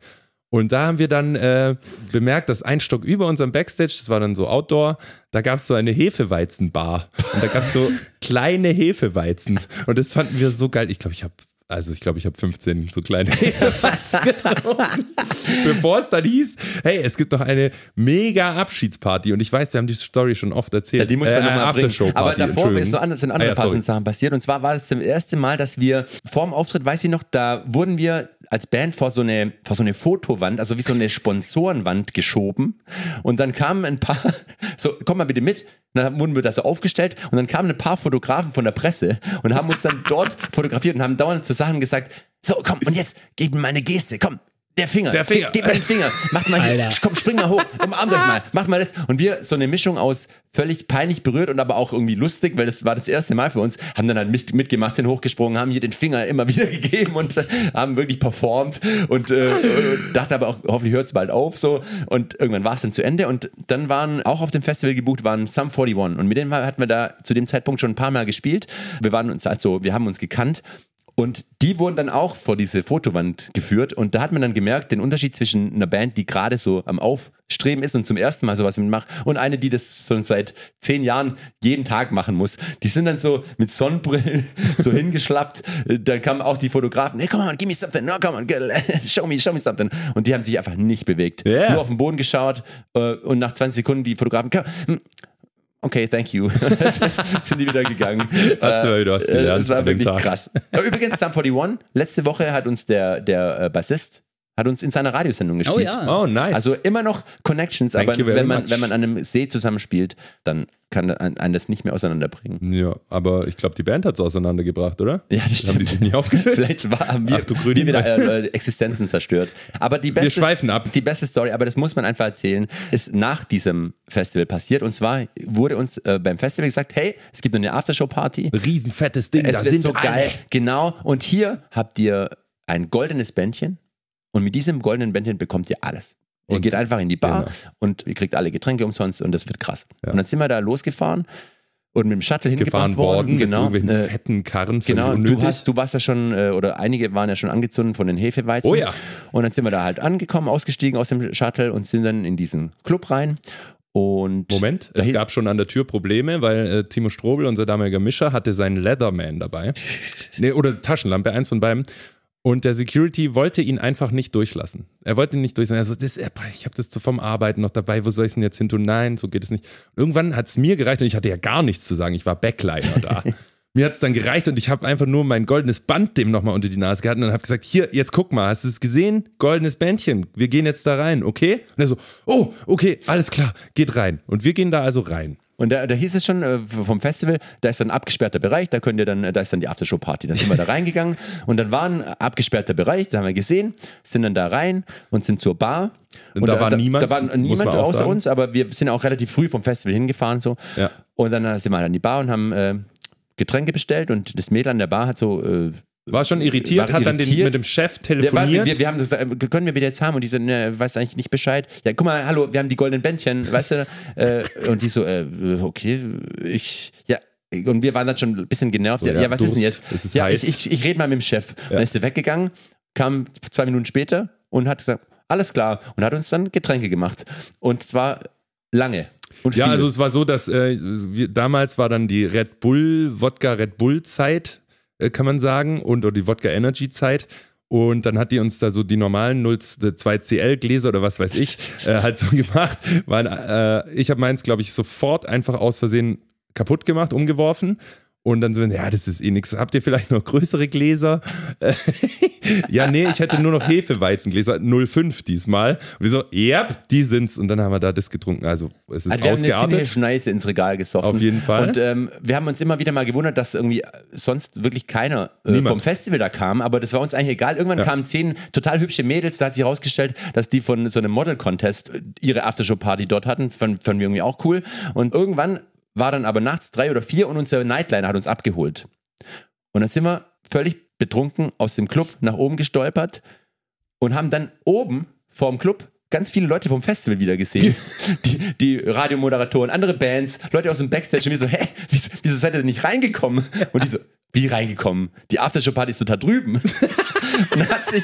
Und da haben wir dann äh, bemerkt, dass ein Stock über unserem Backstage, das war dann so Outdoor, da gab es so eine Hefeweizenbar. Und da gab es so kleine Hefeweizen. Und das fanden wir so geil. Ich glaube, ich habe also ich glaube, ich habe 15 so kleine. Bevor es dann hieß, hey, es gibt noch eine mega Abschiedsparty. Und ich weiß, wir haben die Story schon oft erzählt. Ja, die muss man äh, nochmal. Aftershow-Party, Aber davor ist so an, sind andere Ah ja, passende Sachen passiert. Und zwar war es das erste Mal, dass wir vorm Auftritt, weiß ich noch, da wurden wir als Band vor so eine, vor so eine Fotowand, also wie so eine Sponsorenwand geschoben. Und dann kamen ein paar, so, komm mal bitte mit. Dann wurden wir da so aufgestellt und dann kamen ein paar Fotografen von der Presse und haben uns dann dort fotografiert und haben dauernd zu Sachen gesagt, so komm und jetzt gib mir meine Geste, komm, der Finger, Der Finger. Gib, gib mir den Finger, mach mal hier, komm, spring mal hoch, umarmt euch mal, macht mal das. Und wir, so eine Mischung aus völlig peinlich berührt und aber auch irgendwie lustig, weil das war das erste Mal für uns, haben dann halt mit, mitgemacht, sind hochgesprungen, haben hier den Finger immer wieder gegeben und äh, haben wirklich performt und, äh, und dachte aber auch, hoffentlich hört es bald auf so. Und irgendwann war es dann zu Ende und dann waren auch auf dem Festival gebucht waren Sum 41 und mit denen hatten wir da zu dem Zeitpunkt schon ein paar Mal gespielt. Wir waren uns also, wir haben uns gekannt und die wurden dann auch vor diese Fotowand geführt. Und da hat man dann gemerkt, den Unterschied zwischen einer Band, die gerade so am Aufstreben ist und zum ersten Mal sowas mitmacht, und eine, die das schon seit zehn Jahren jeden Tag machen muss. Die sind dann so mit Sonnenbrillen so hingeschlappt. Dann kamen auch die Fotografen, hey, come on, give me something, no, come on, girl, show me, show me something. Und die haben sich einfach nicht bewegt. Ja. Nur auf den Boden geschaut äh, und nach 20 Sekunden die Fotografen, "Come, Okay, thank you. sind die wieder gegangen. Hast du mal wieder was Äh, gelernt Das war wirklich krass. Übrigens, Sum 41, letzte Woche hat uns der, der äh, Bassist hat uns in seiner Radiosendung gespielt. Oh ja. Oh, nice. Also immer noch Connections, Thank aber wenn man, much. wenn man an einem See zusammenspielt, dann kann ein- einen das nicht mehr auseinanderbringen. ja, aber ich glaube, die Band hat es auseinandergebracht, oder? Ja, das Haben die sich nicht aufgelöst? Vielleicht war, haben wir, Ach, du grüne wir wieder Nein. äh, Existenzen zerstört. Aber die beste, schweifen ab. Die beste Story, aber das muss man einfach erzählen, ist nach diesem Festival passiert. Und zwar wurde uns äh, beim Festival gesagt, hey, es gibt noch eine Aftershow-Party. Riesenfettes Ding, Es da wird sind so alle. geil. Genau. Und hier habt ihr ein goldenes Bändchen. Und mit diesem goldenen Bändchen bekommt ihr alles. ihr Und- geht einfach in die Bar genau. und ihr kriegt alle Getränke umsonst und das wird krass. Und dann sind wir da losgefahren und mit dem Shuttle gefahren hingefahren worden. worden, Genau. mit Äh, fetten Karren, Genau, du, hast, du warst ja schon, äh, oder einige waren ja schon angezündet von den Hefeweizen. Oh ja. Und dann sind wir da halt angekommen, ausgestiegen aus dem Shuttle und sind dann in diesen Club rein. Und Moment, es gab schon an der Tür Probleme, weil äh, Timo Strobel, unser damaliger Mischer, hatte seinen Leatherman dabei. nee, oder Taschenlampe, eins von beiden. Und der Security wollte ihn einfach nicht durchlassen. Er wollte ihn nicht durchlassen. Also, das, ich habe das vom Arbeiten noch dabei, wo soll ich es denn jetzt hin tun? Nein, so geht es nicht. Irgendwann hat es mir gereicht und ich hatte ja gar nichts zu sagen. Ich war Backliner da. mir hat es dann gereicht und ich habe einfach nur mein goldenes Band dem nochmal unter die Nase gehalten und habe gesagt, hier, jetzt guck mal, hast du es gesehen? Goldenes Bändchen, wir gehen jetzt da rein, okay? Und er so, oh, okay, alles klar, geht rein. Und wir gehen da also rein. Und da, da hieß es schon äh, vom Festival, da ist dann ein abgesperrter Bereich, da könnt ihr dann, da ist dann die Aftershow-Party. Dann sind wir da reingegangen und dann war ein abgesperrter Bereich, da haben wir gesehen, sind dann da rein und sind zur Bar. Und da war niemand, Da war niemand außer sagen. uns, aber wir sind auch relativ früh vom Festival hingefahren so. Ja. Und dann äh, sind wir halt an die Bar und haben äh, Getränke bestellt und das Mädel an der Bar hat so äh, War schon irritiert, War hat dann den, irritiert. mit dem Chef wir, telefoniert. wir, wir haben gesagt, können wir wieder jetzt haben? Und die so, ne, weiß eigentlich nicht Bescheid. Ja, guck mal, hallo, wir haben die goldenen Bändchen, weißt du? Äh, und die so, äh, okay, ich, ja. Und wir waren dann schon ein bisschen genervt. So, ja, ja, ja, was ist denn Durst, jetzt? ist ja, heiß. ich, ich, ich rede mal mit dem Chef. Und dann ist er weggegangen, kam zwei Minuten später und hat gesagt, alles klar. Und hat uns dann Getränke gemacht. Und zwar lange. Und Ja, viel. also es war so, dass äh, wir, damals war dann die Red Bull, Wodka Red Bull Zeit, kann man sagen, und oder die Wodka Energy Zeit. Und dann hat die uns da so die normalen 02 CL Gläser oder was weiß ich äh, halt so gemacht. Waren, äh, ich habe meins, glaube ich, sofort einfach aus Versehen kaputt gemacht, umgeworfen. Und dann sind wir, ja, das ist eh nix. Habt ihr vielleicht noch größere Gläser? ja, nee, ich hätte nur noch Hefeweizengläser, 05 diesmal. Und wir so, ja, die sind's. Und dann haben wir da das getrunken. Also, es ist Also wir haben eine ausgeartet. ziemliche Schneise ins Regal gesoffen. Auf jeden Fall. Und ähm, wir haben uns immer wieder mal gewundert, dass irgendwie sonst wirklich keiner äh, vom Festival da kam, aber das war uns eigentlich egal. Irgendwann kamen zehn total hübsche Mädels, da hat sich herausgestellt, dass die von so einem Model-Contest ihre Aftershow-Party dort hatten. Fanden, fanden wir irgendwie auch cool. Und irgendwann war dann aber nachts drei oder vier und unser Nightliner hat uns abgeholt. Und dann sind wir völlig betrunken aus dem Club nach oben gestolpert und haben dann oben vorm Club ganz viele Leute vom Festival wieder gesehen. Die, die Radiomoderatoren, andere Bands, Leute aus dem Backstage und wir so, hä, wieso, wieso seid ihr denn nicht reingekommen? Und die so, wie reingekommen? Die Aftershow-Party ist total drüben. Und dann hat sich,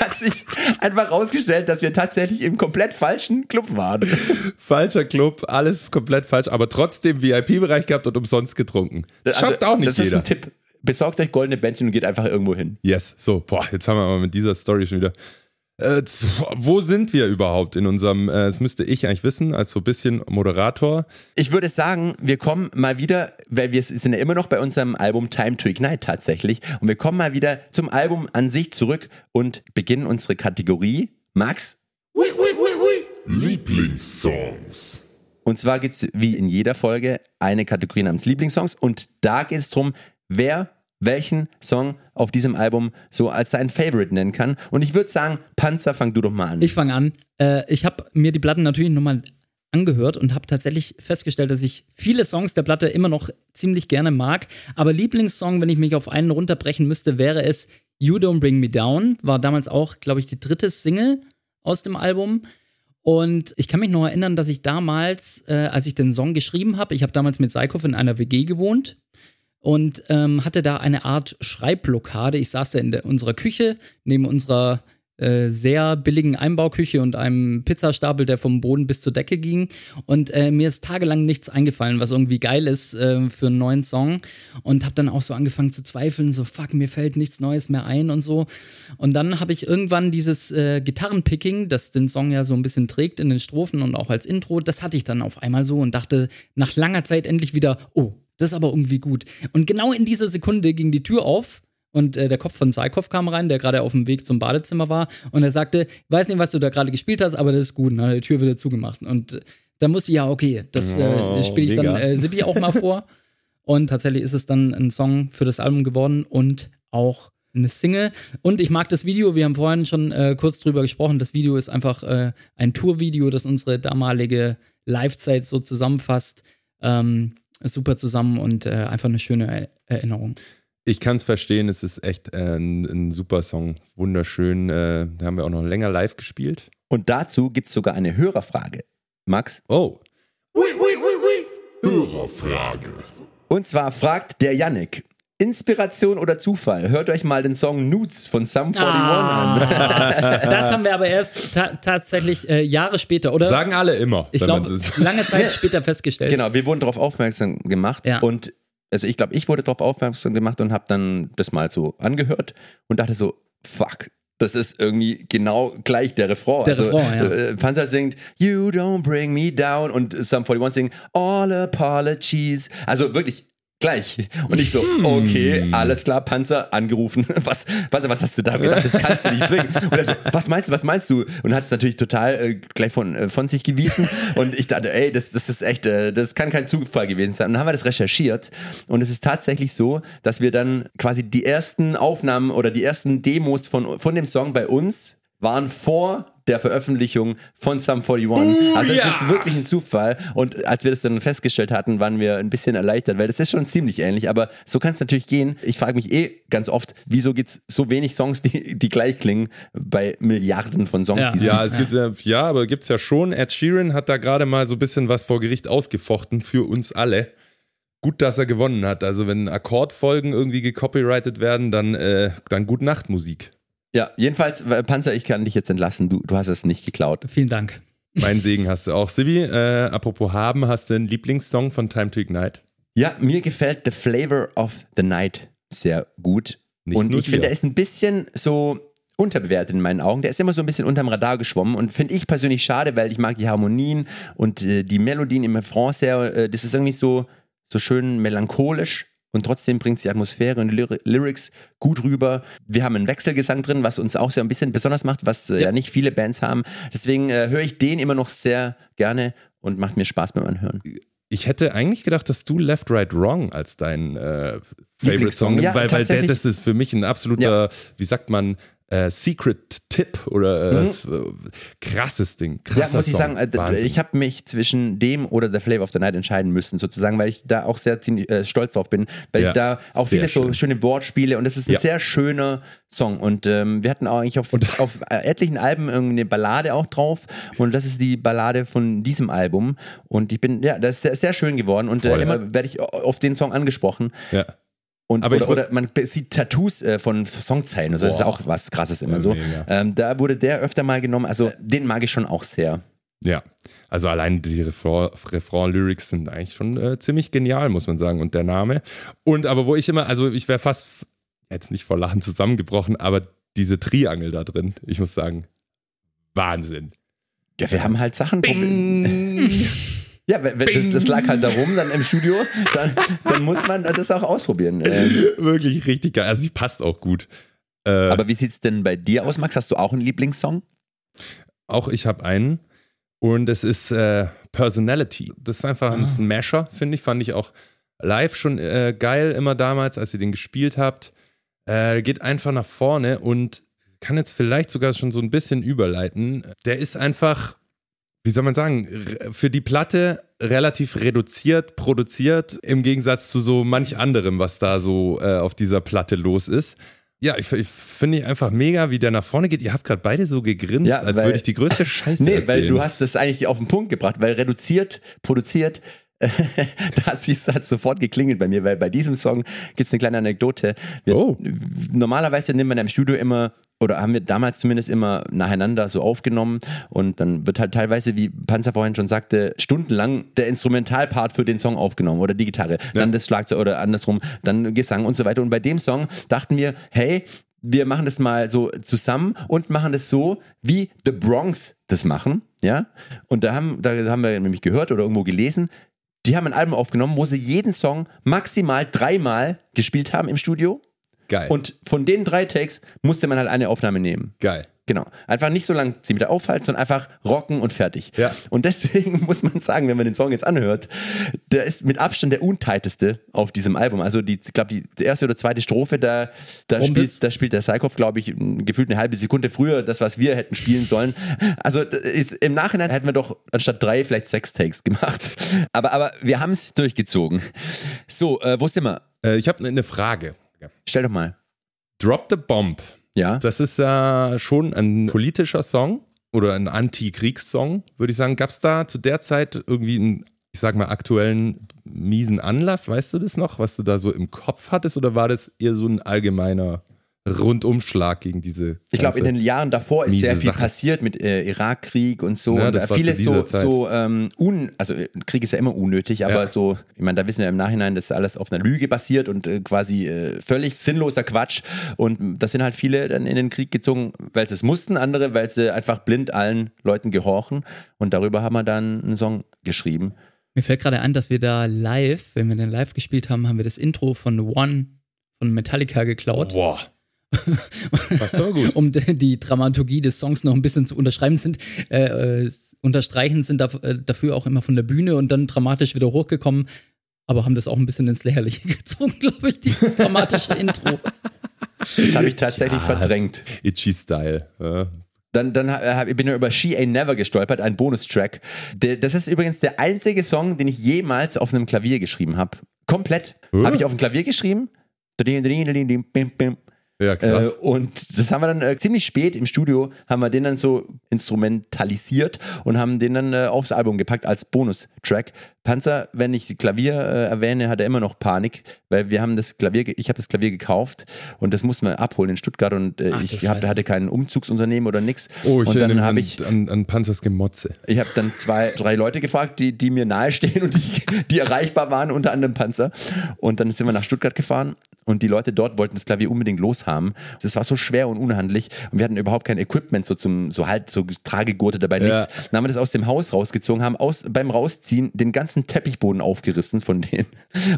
hat sich einfach rausgestellt, dass wir tatsächlich im komplett falschen Club waren. Falscher Club, alles komplett falsch, aber trotzdem VIP-Bereich gehabt und umsonst getrunken. Das Also, schafft auch nicht Das ist jeder. ein Tipp. Besorgt euch goldene Bändchen und geht einfach irgendwo hin. Yes, so, boah, jetzt haben wir aber mit dieser Story schon wieder. Äh, wo sind wir überhaupt in unserem, äh, das müsste ich eigentlich wissen, als so ein bisschen Moderator. Ich würde sagen, wir kommen mal wieder, weil wir sind ja immer noch bei unserem Album Time to Ignite tatsächlich. Und wir kommen mal wieder zum Album an sich zurück und beginnen unsere Kategorie. Max? Lieblingssongs. Und zwar gibt es wie in jeder Folge eine Kategorie namens Lieblingssongs. Und da geht es darum, wer welchen Song auf diesem Album so als sein Favorite nennen kann. Und ich würde sagen, Panzer, fang du doch mal an. Ich fange an. Äh, ich habe mir die Platten natürlich nochmal angehört und habe tatsächlich festgestellt, dass ich viele Songs der Platte immer noch ziemlich gerne mag. Aber Lieblingssong, wenn ich mich auf einen runterbrechen müsste, wäre es You Don't Bring Me Down. War damals auch, glaube ich, die dritte Single aus dem Album. Und ich kann mich noch erinnern, dass ich damals, äh, als ich den Song geschrieben habe, ich habe damals mit Seikhoff in einer WG gewohnt und ähm, hatte da eine Art Schreibblockade. Ich saß da in der, unserer Küche, neben unserer äh, sehr billigen Einbauküche und einem Pizzastapel, der vom Boden bis zur Decke ging. Und äh, mir ist tagelang nichts eingefallen, was irgendwie geil ist äh, für einen neuen Song. Und habe dann auch so angefangen zu zweifeln, so fuck, mir fällt nichts Neues mehr ein und so. Und dann habe ich irgendwann dieses äh, Gitarrenpicking, das den Song ja so ein bisschen trägt in den Strophen und auch als Intro, das hatte ich dann auf einmal so und dachte nach langer Zeit endlich wieder, oh, das ist aber irgendwie gut. Und genau in dieser Sekunde ging die Tür auf und äh, der Kopf von Saikov kam rein, der gerade auf dem Weg zum Badezimmer war. Und er sagte, ich weiß nicht, was du da gerade gespielt hast, aber das ist gut. Und dann hat die Tür wieder zugemacht. Und äh, da musste ich, ja, okay, das äh, Oh, spiele ich dann mega. äh, Sippi auch mal vor. Und tatsächlich ist es dann ein Song für das Album geworden und auch eine Single. Und ich mag das Video, wir haben vorhin schon äh, kurz drüber gesprochen. Das Video ist einfach äh, ein Tourvideo, das unsere damalige Live-Zeit so zusammenfasst. Ähm, super zusammen und äh, einfach eine schöne Er- Erinnerung. Ich kann es verstehen, es ist echt äh, ein, ein super Song, wunderschön. Äh, da haben wir auch noch länger live gespielt. Und dazu gibt es sogar eine Hörerfrage. Max? Oh, Hörerfrage. Und zwar fragt der Yannick. Inspiration oder Zufall? Hört euch mal den Song Nudes von Sum 41 Ah. an. Das haben wir aber erst ta tatsächlich äh, Jahre später, oder? sagen alle immer. ich glaube, lange Zeit später festgestellt. Genau, wir wurden darauf aufmerksam gemacht Ja. und also ich glaube, ich wurde darauf aufmerksam gemacht und habe dann das mal so angehört und dachte so, fuck, das ist irgendwie genau gleich der Refrain. Der also, Refrain, ja. äh, Panzer singt You don't bring me down und Sum 41 singt All apologies. Also wirklich gleich. Und ich so, Hm. okay, alles klar, Panzer angerufen. Was, Panzer, was hast du da gedacht? Das kannst du nicht bringen. Und er so, was meinst du, was meinst du? Und hat es natürlich total äh, gleich von, äh, von sich gewiesen. Und ich dachte, ey, das, das ist echt, äh, das kann kein Zufall gewesen sein. Und dann haben wir das recherchiert. Und es ist tatsächlich so, dass wir dann quasi die ersten Aufnahmen oder die ersten Demos von, von dem Song bei uns waren vor der Veröffentlichung von Sum 41. also es ja. ist wirklich ein Zufall. Und als wir das dann festgestellt hatten, waren wir ein bisschen erleichtert, weil das ist schon ziemlich ähnlich. Aber so kann es natürlich gehen. Ich frage mich eh ganz oft, wieso gibt es so wenig Songs, die, die gleich klingen bei Milliarden von Songs, Ja. die es Ja, gibt. es gibt, äh, ja, aber gibt es ja schon. Ed Sheeran hat da gerade mal so ein bisschen was vor Gericht ausgefochten für uns alle. Gut, dass er gewonnen hat. Also wenn Akkordfolgen irgendwie gecopyrightet werden, dann, äh, dann Gut Nacht Musik. Ja, jedenfalls, äh, Panzer, ich kann dich jetzt entlassen. Du, du hast es nicht geklaut. Vielen Dank. Mein Segen hast du auch. Sibi, äh, apropos haben, hast du einen Lieblingssong von Time to Ignite? Ja, mir gefällt The Flavor of the Night sehr gut. Nicht und nur ich finde, dir. er ist ein bisschen so unterbewertet in meinen Augen. Der ist immer so ein bisschen unterm Radar geschwommen und finde ich persönlich schade, weil ich mag die Harmonien und äh, die Melodien im Refrain sehr. Äh, das ist irgendwie so, so schön melancholisch. Und trotzdem bringt die Atmosphäre und die Lyri- Lyrics gut rüber. Wir haben einen Wechselgesang drin, was uns auch so ein bisschen besonders macht, was äh, ja. Ja. nicht viele Bands haben. Deswegen äh, höre ich den immer noch sehr gerne und macht mir Spaß beim Anhören. Ich hätte eigentlich gedacht, dass du Left, Right, Wrong als dein äh, Favorite Song, ja, weil, weil der, das ist für mich ein absoluter, wie sagt man, äh, Secret Tip oder äh, äh, krasses Ding. Krasser Mhm. Ja, muss ich Song. sagen, äh, Wahnsinn. ich habe mich zwischen dem oder The Flavor of the Night entscheiden müssen, sozusagen, weil ich da auch sehr ziemlich, äh, stolz drauf bin, weil Ja, ich da auch viele so schön. schöne Wortspiele und es ist ein Ja. sehr schöner Song und ähm, wir hatten auch eigentlich auf, auf äh, etlichen Alben irgendwie eine Ballade auch drauf und das ist die Ballade von diesem Album und ich bin, ja, das ist sehr, sehr schön geworden und äh, immer werde ich auf den Song angesprochen ja. Und, Aber oder, oder man sieht Tattoos äh, von Songzeilen, also das ist auch was krasses immer so. Ähm, da wurde der öfter mal genommen, also den mag ich schon auch sehr. Ja, also allein die Refrain- Refrain-Lyrics sind eigentlich schon äh, ziemlich genial, muss man sagen. Und der Name. Und aber wo ich immer, also ich wäre fast jetzt nicht vor Lachen zusammengebrochen, aber diese Triangel da drin, ich muss sagen, Wahnsinn. Ja, wir haben halt Sachen. Ja, das, das lag halt da rum, dann im Studio, dann, dann muss man das auch ausprobieren. Ähm, Wirklich richtig geil. Also sie passt auch gut. Äh, aber wie sieht's denn bei dir aus, Max? Hast du auch einen Lieblingssong? auch ich habe einen und es ist äh, Personality. Das ist einfach ein Smasher, finde ich. Fand ich auch live schon äh, geil, immer damals, als ihr den gespielt habt. Äh, geht einfach nach vorne und kann jetzt vielleicht sogar schon so ein bisschen überleiten. Der ist einfach, wie soll man sagen, für die Platte relativ reduziert produziert, im Gegensatz zu so manch anderem, was da so äh, auf dieser Platte los ist. Ja, ich, ich finde ich einfach mega, wie der nach vorne geht. Ihr habt gerade beide so gegrinst, Ja, als weil- würde ich die größte Scheiße Nee, erzählen. weil du hast das eigentlich auf den Punkt gebracht, weil reduziert, produziert, da hat es hat's sofort geklingelt bei mir, weil bei diesem Song gibt es eine kleine Anekdote. Wir, Oh. Normalerweise nimmt man im Studio immer, oder haben wir damals zumindest immer nacheinander so aufgenommen und dann wird halt teilweise, wie Panzer vorhin schon sagte, stundenlang der Instrumentalpart für den Song aufgenommen oder die Gitarre, dann das Schlagzeug oder andersrum, dann Gesang und so weiter. Und bei dem Song dachten wir, hey, wir machen das mal so zusammen und machen das so, wie The Bronx das machen, ja. Und da haben, da haben wir nämlich gehört oder irgendwo gelesen, die haben ein Album aufgenommen, wo sie jeden Song maximal dreimal gespielt haben im Studio. Geil. Und von den drei Takes musste man halt eine Aufnahme nehmen. geil. Genau. Einfach nicht so lange sie wieder aufhalten, sondern einfach rocken und fertig. Ja. Und deswegen muss man sagen, wenn man den Song jetzt anhört, der ist mit Abstand der untighteste auf diesem Album. Also die, ich glaube, die erste oder zweite Strophe, da, da, spielt, da spielt der Psychoff, glaube ich, gefühlt eine halbe Sekunde früher das, was wir hätten spielen sollen. Also ist, im Nachhinein hätten wir doch anstatt drei vielleicht sechs Takes gemacht. Aber, aber wir haben es durchgezogen. So, äh, wo sind wir? Äh, ich habe eine Frage. Stell doch mal. Drop the Bomb. Ja. Das ist ja schon ein politischer Song oder ein Anti-Kriegssong, würde ich sagen. Gab es da zu der Zeit irgendwie einen, ich sag mal, aktuellen miesen Anlass? Weißt du das noch, was du da so im Kopf hattest? Oder war das eher so ein allgemeiner Rundumschlag gegen diese. Ich glaube, in den Jahren davor ist sehr viel Sache. passiert mit äh, Irakkrieg und so. Ja, und das war viele zu dieser so, Zeit. so ähm, un, also äh, Krieg ist ja immer unnötig, aber Ja. so, ich meine, da wissen wir im Nachhinein, das ist alles auf einer Lüge basiert und äh, quasi äh, völlig sinnloser Quatsch. Und das sind halt viele dann in den Krieg gezogen, weil sie es mussten, andere, weil sie einfach blind allen Leuten gehorchen. Und darüber haben wir dann einen Song geschrieben. Mir fällt gerade ein, dass wir da live, wenn wir den live gespielt haben, haben wir das Intro von One von Metallica geklaut, Boah. Passt aber gut. um die, Dramaturgie des Songs noch ein bisschen zu unterschreiben sind. Äh, äh, unterstreichen sind da, äh, dafür auch immer von der Bühne und dann dramatisch wieder hochgekommen, aber haben das auch ein bisschen ins Lächerliche gezogen, glaube ich, dieses dramatische Intro. Das habe ich tatsächlich verdrängt. Itchy Style. Ja. Dann, dann hab, ich bin ich über She Ain't Never gestolpert, ein Bonustrack. Das ist übrigens der einzige Song, den ich jemals auf einem Klavier geschrieben habe. Komplett. Huh? Habe ich auf dem Klavier geschrieben. Ja, Äh, krass. und das haben wir dann äh, ziemlich spät im Studio, haben wir den dann so instrumentalisiert und haben den dann äh, aufs Album gepackt als Bonustrack. Panzer, wenn ich die Klavier äh, erwähne, hat er immer noch Panik, weil wir haben das Klavier, ich habe das Klavier gekauft und das mussten wir abholen in Stuttgart und äh, Ach, ich hab, hatte kein Umzugsunternehmen oder nix. oh, ich und dann mich habe an, ich an, an Panzers Gemotze. ich habe dann zwei, drei Leute gefragt, die, die mir nahestehen und die, die erreichbar waren, unter anderem Panzer. Und dann sind wir nach Stuttgart gefahren und die Leute dort wollten das Klavier unbedingt loshaben. Das war so schwer und unhandlich und wir hatten überhaupt kein Equipment, so zum, so halt, so Tragegurte dabei, Ja. nichts. Dann haben wir das aus dem Haus rausgezogen, haben aus, beim Rausziehen den ganzen Teppichboden aufgerissen von denen.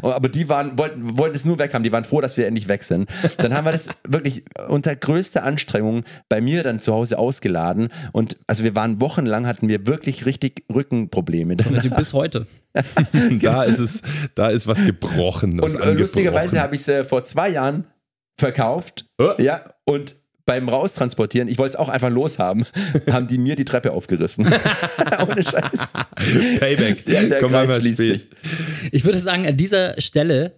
Aber die waren, wollten, wollten es nur weg haben, die waren froh, dass wir endlich weg sind. Dann haben wir das wirklich unter größter Anstrengung bei mir dann zu Hause ausgeladen und also wir waren wochenlang, hatten wir wirklich richtig Rückenprobleme. Bis heute. da ist es, da ist was gebrochen. Was Und äh, lustigerweise habe ich es äh, vor zwei Jahren verkauft. Oh. Ja, und beim Raustransportieren, ich wollte es auch einfach loshaben, haben die mir die Treppe aufgerissen. Ohne Scheiß. Payback. Ja, der Komm Kreis schließt spät. sich. Ich würde sagen, an dieser Stelle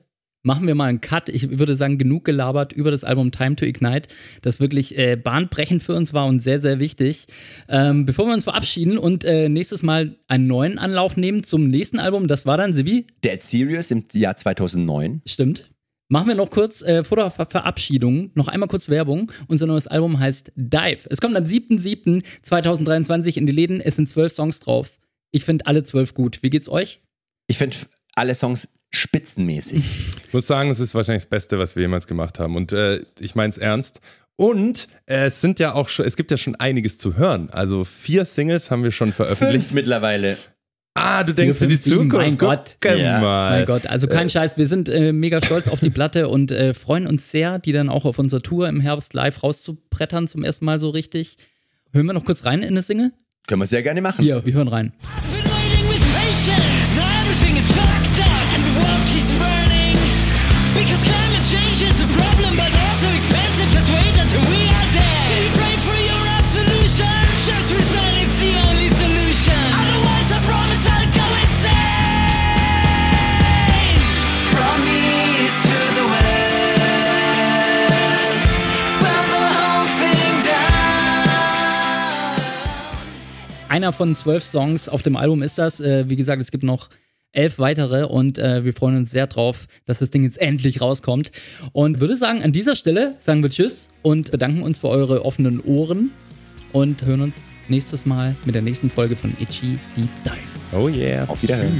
machen wir mal einen Cut. Ich würde sagen, genug gelabert über das Album Time to Ignite, das wirklich äh, bahnbrechend für uns war und sehr, sehr wichtig. Ähm, bevor wir uns verabschieden und äh, nächstes Mal einen neuen Anlauf nehmen zum nächsten Album, das war dann Sibi, Dead Serious im Jahr 2009. stimmt. Machen wir noch kurz äh, vor der Ver Verabschiedung noch einmal kurz Werbung. Unser neues Album heißt Dive. Es kommt am 7.7.2023 in die Läden. Es sind zwölf Songs drauf. Ich finde alle zwölf gut. Wie geht's euch? Ich finde alle Songs spitzenmäßig. Ich muss sagen, es ist wahrscheinlich das Beste, was wir jemals gemacht haben. Und äh, ich meine es ernst. Und äh, es sind ja auch schon, es gibt ja schon einiges zu hören. Also vier Singles haben wir schon veröffentlicht. Fünf mittlerweile. Ah, du denkst in die Zukunft. mein Gott. Ja. mal. Mein Gott, also kein Scheiß. Wir sind äh, mega stolz auf die Platte und äh, freuen uns sehr, die dann auch auf unserer Tour im Herbst live rauszubrettern, zum ersten Mal so richtig. Hören wir noch kurz rein in eine Single? Können wir sehr gerne machen. Hier, wir hören rein. Been waiting with patience. Einer von zwölf Songs auf dem Album ist das. Äh, wie gesagt, es gibt noch elf weitere und äh, wir freuen uns sehr drauf, dass das Ding jetzt endlich rauskommt. Und würde sagen, an dieser Stelle sagen wir Tschüss und bedanken uns für eure offenen Ohren und hören uns nächstes Mal mit der nächsten Folge von Itchy Deep Dive. Oh yeah. Auf Wiederhören.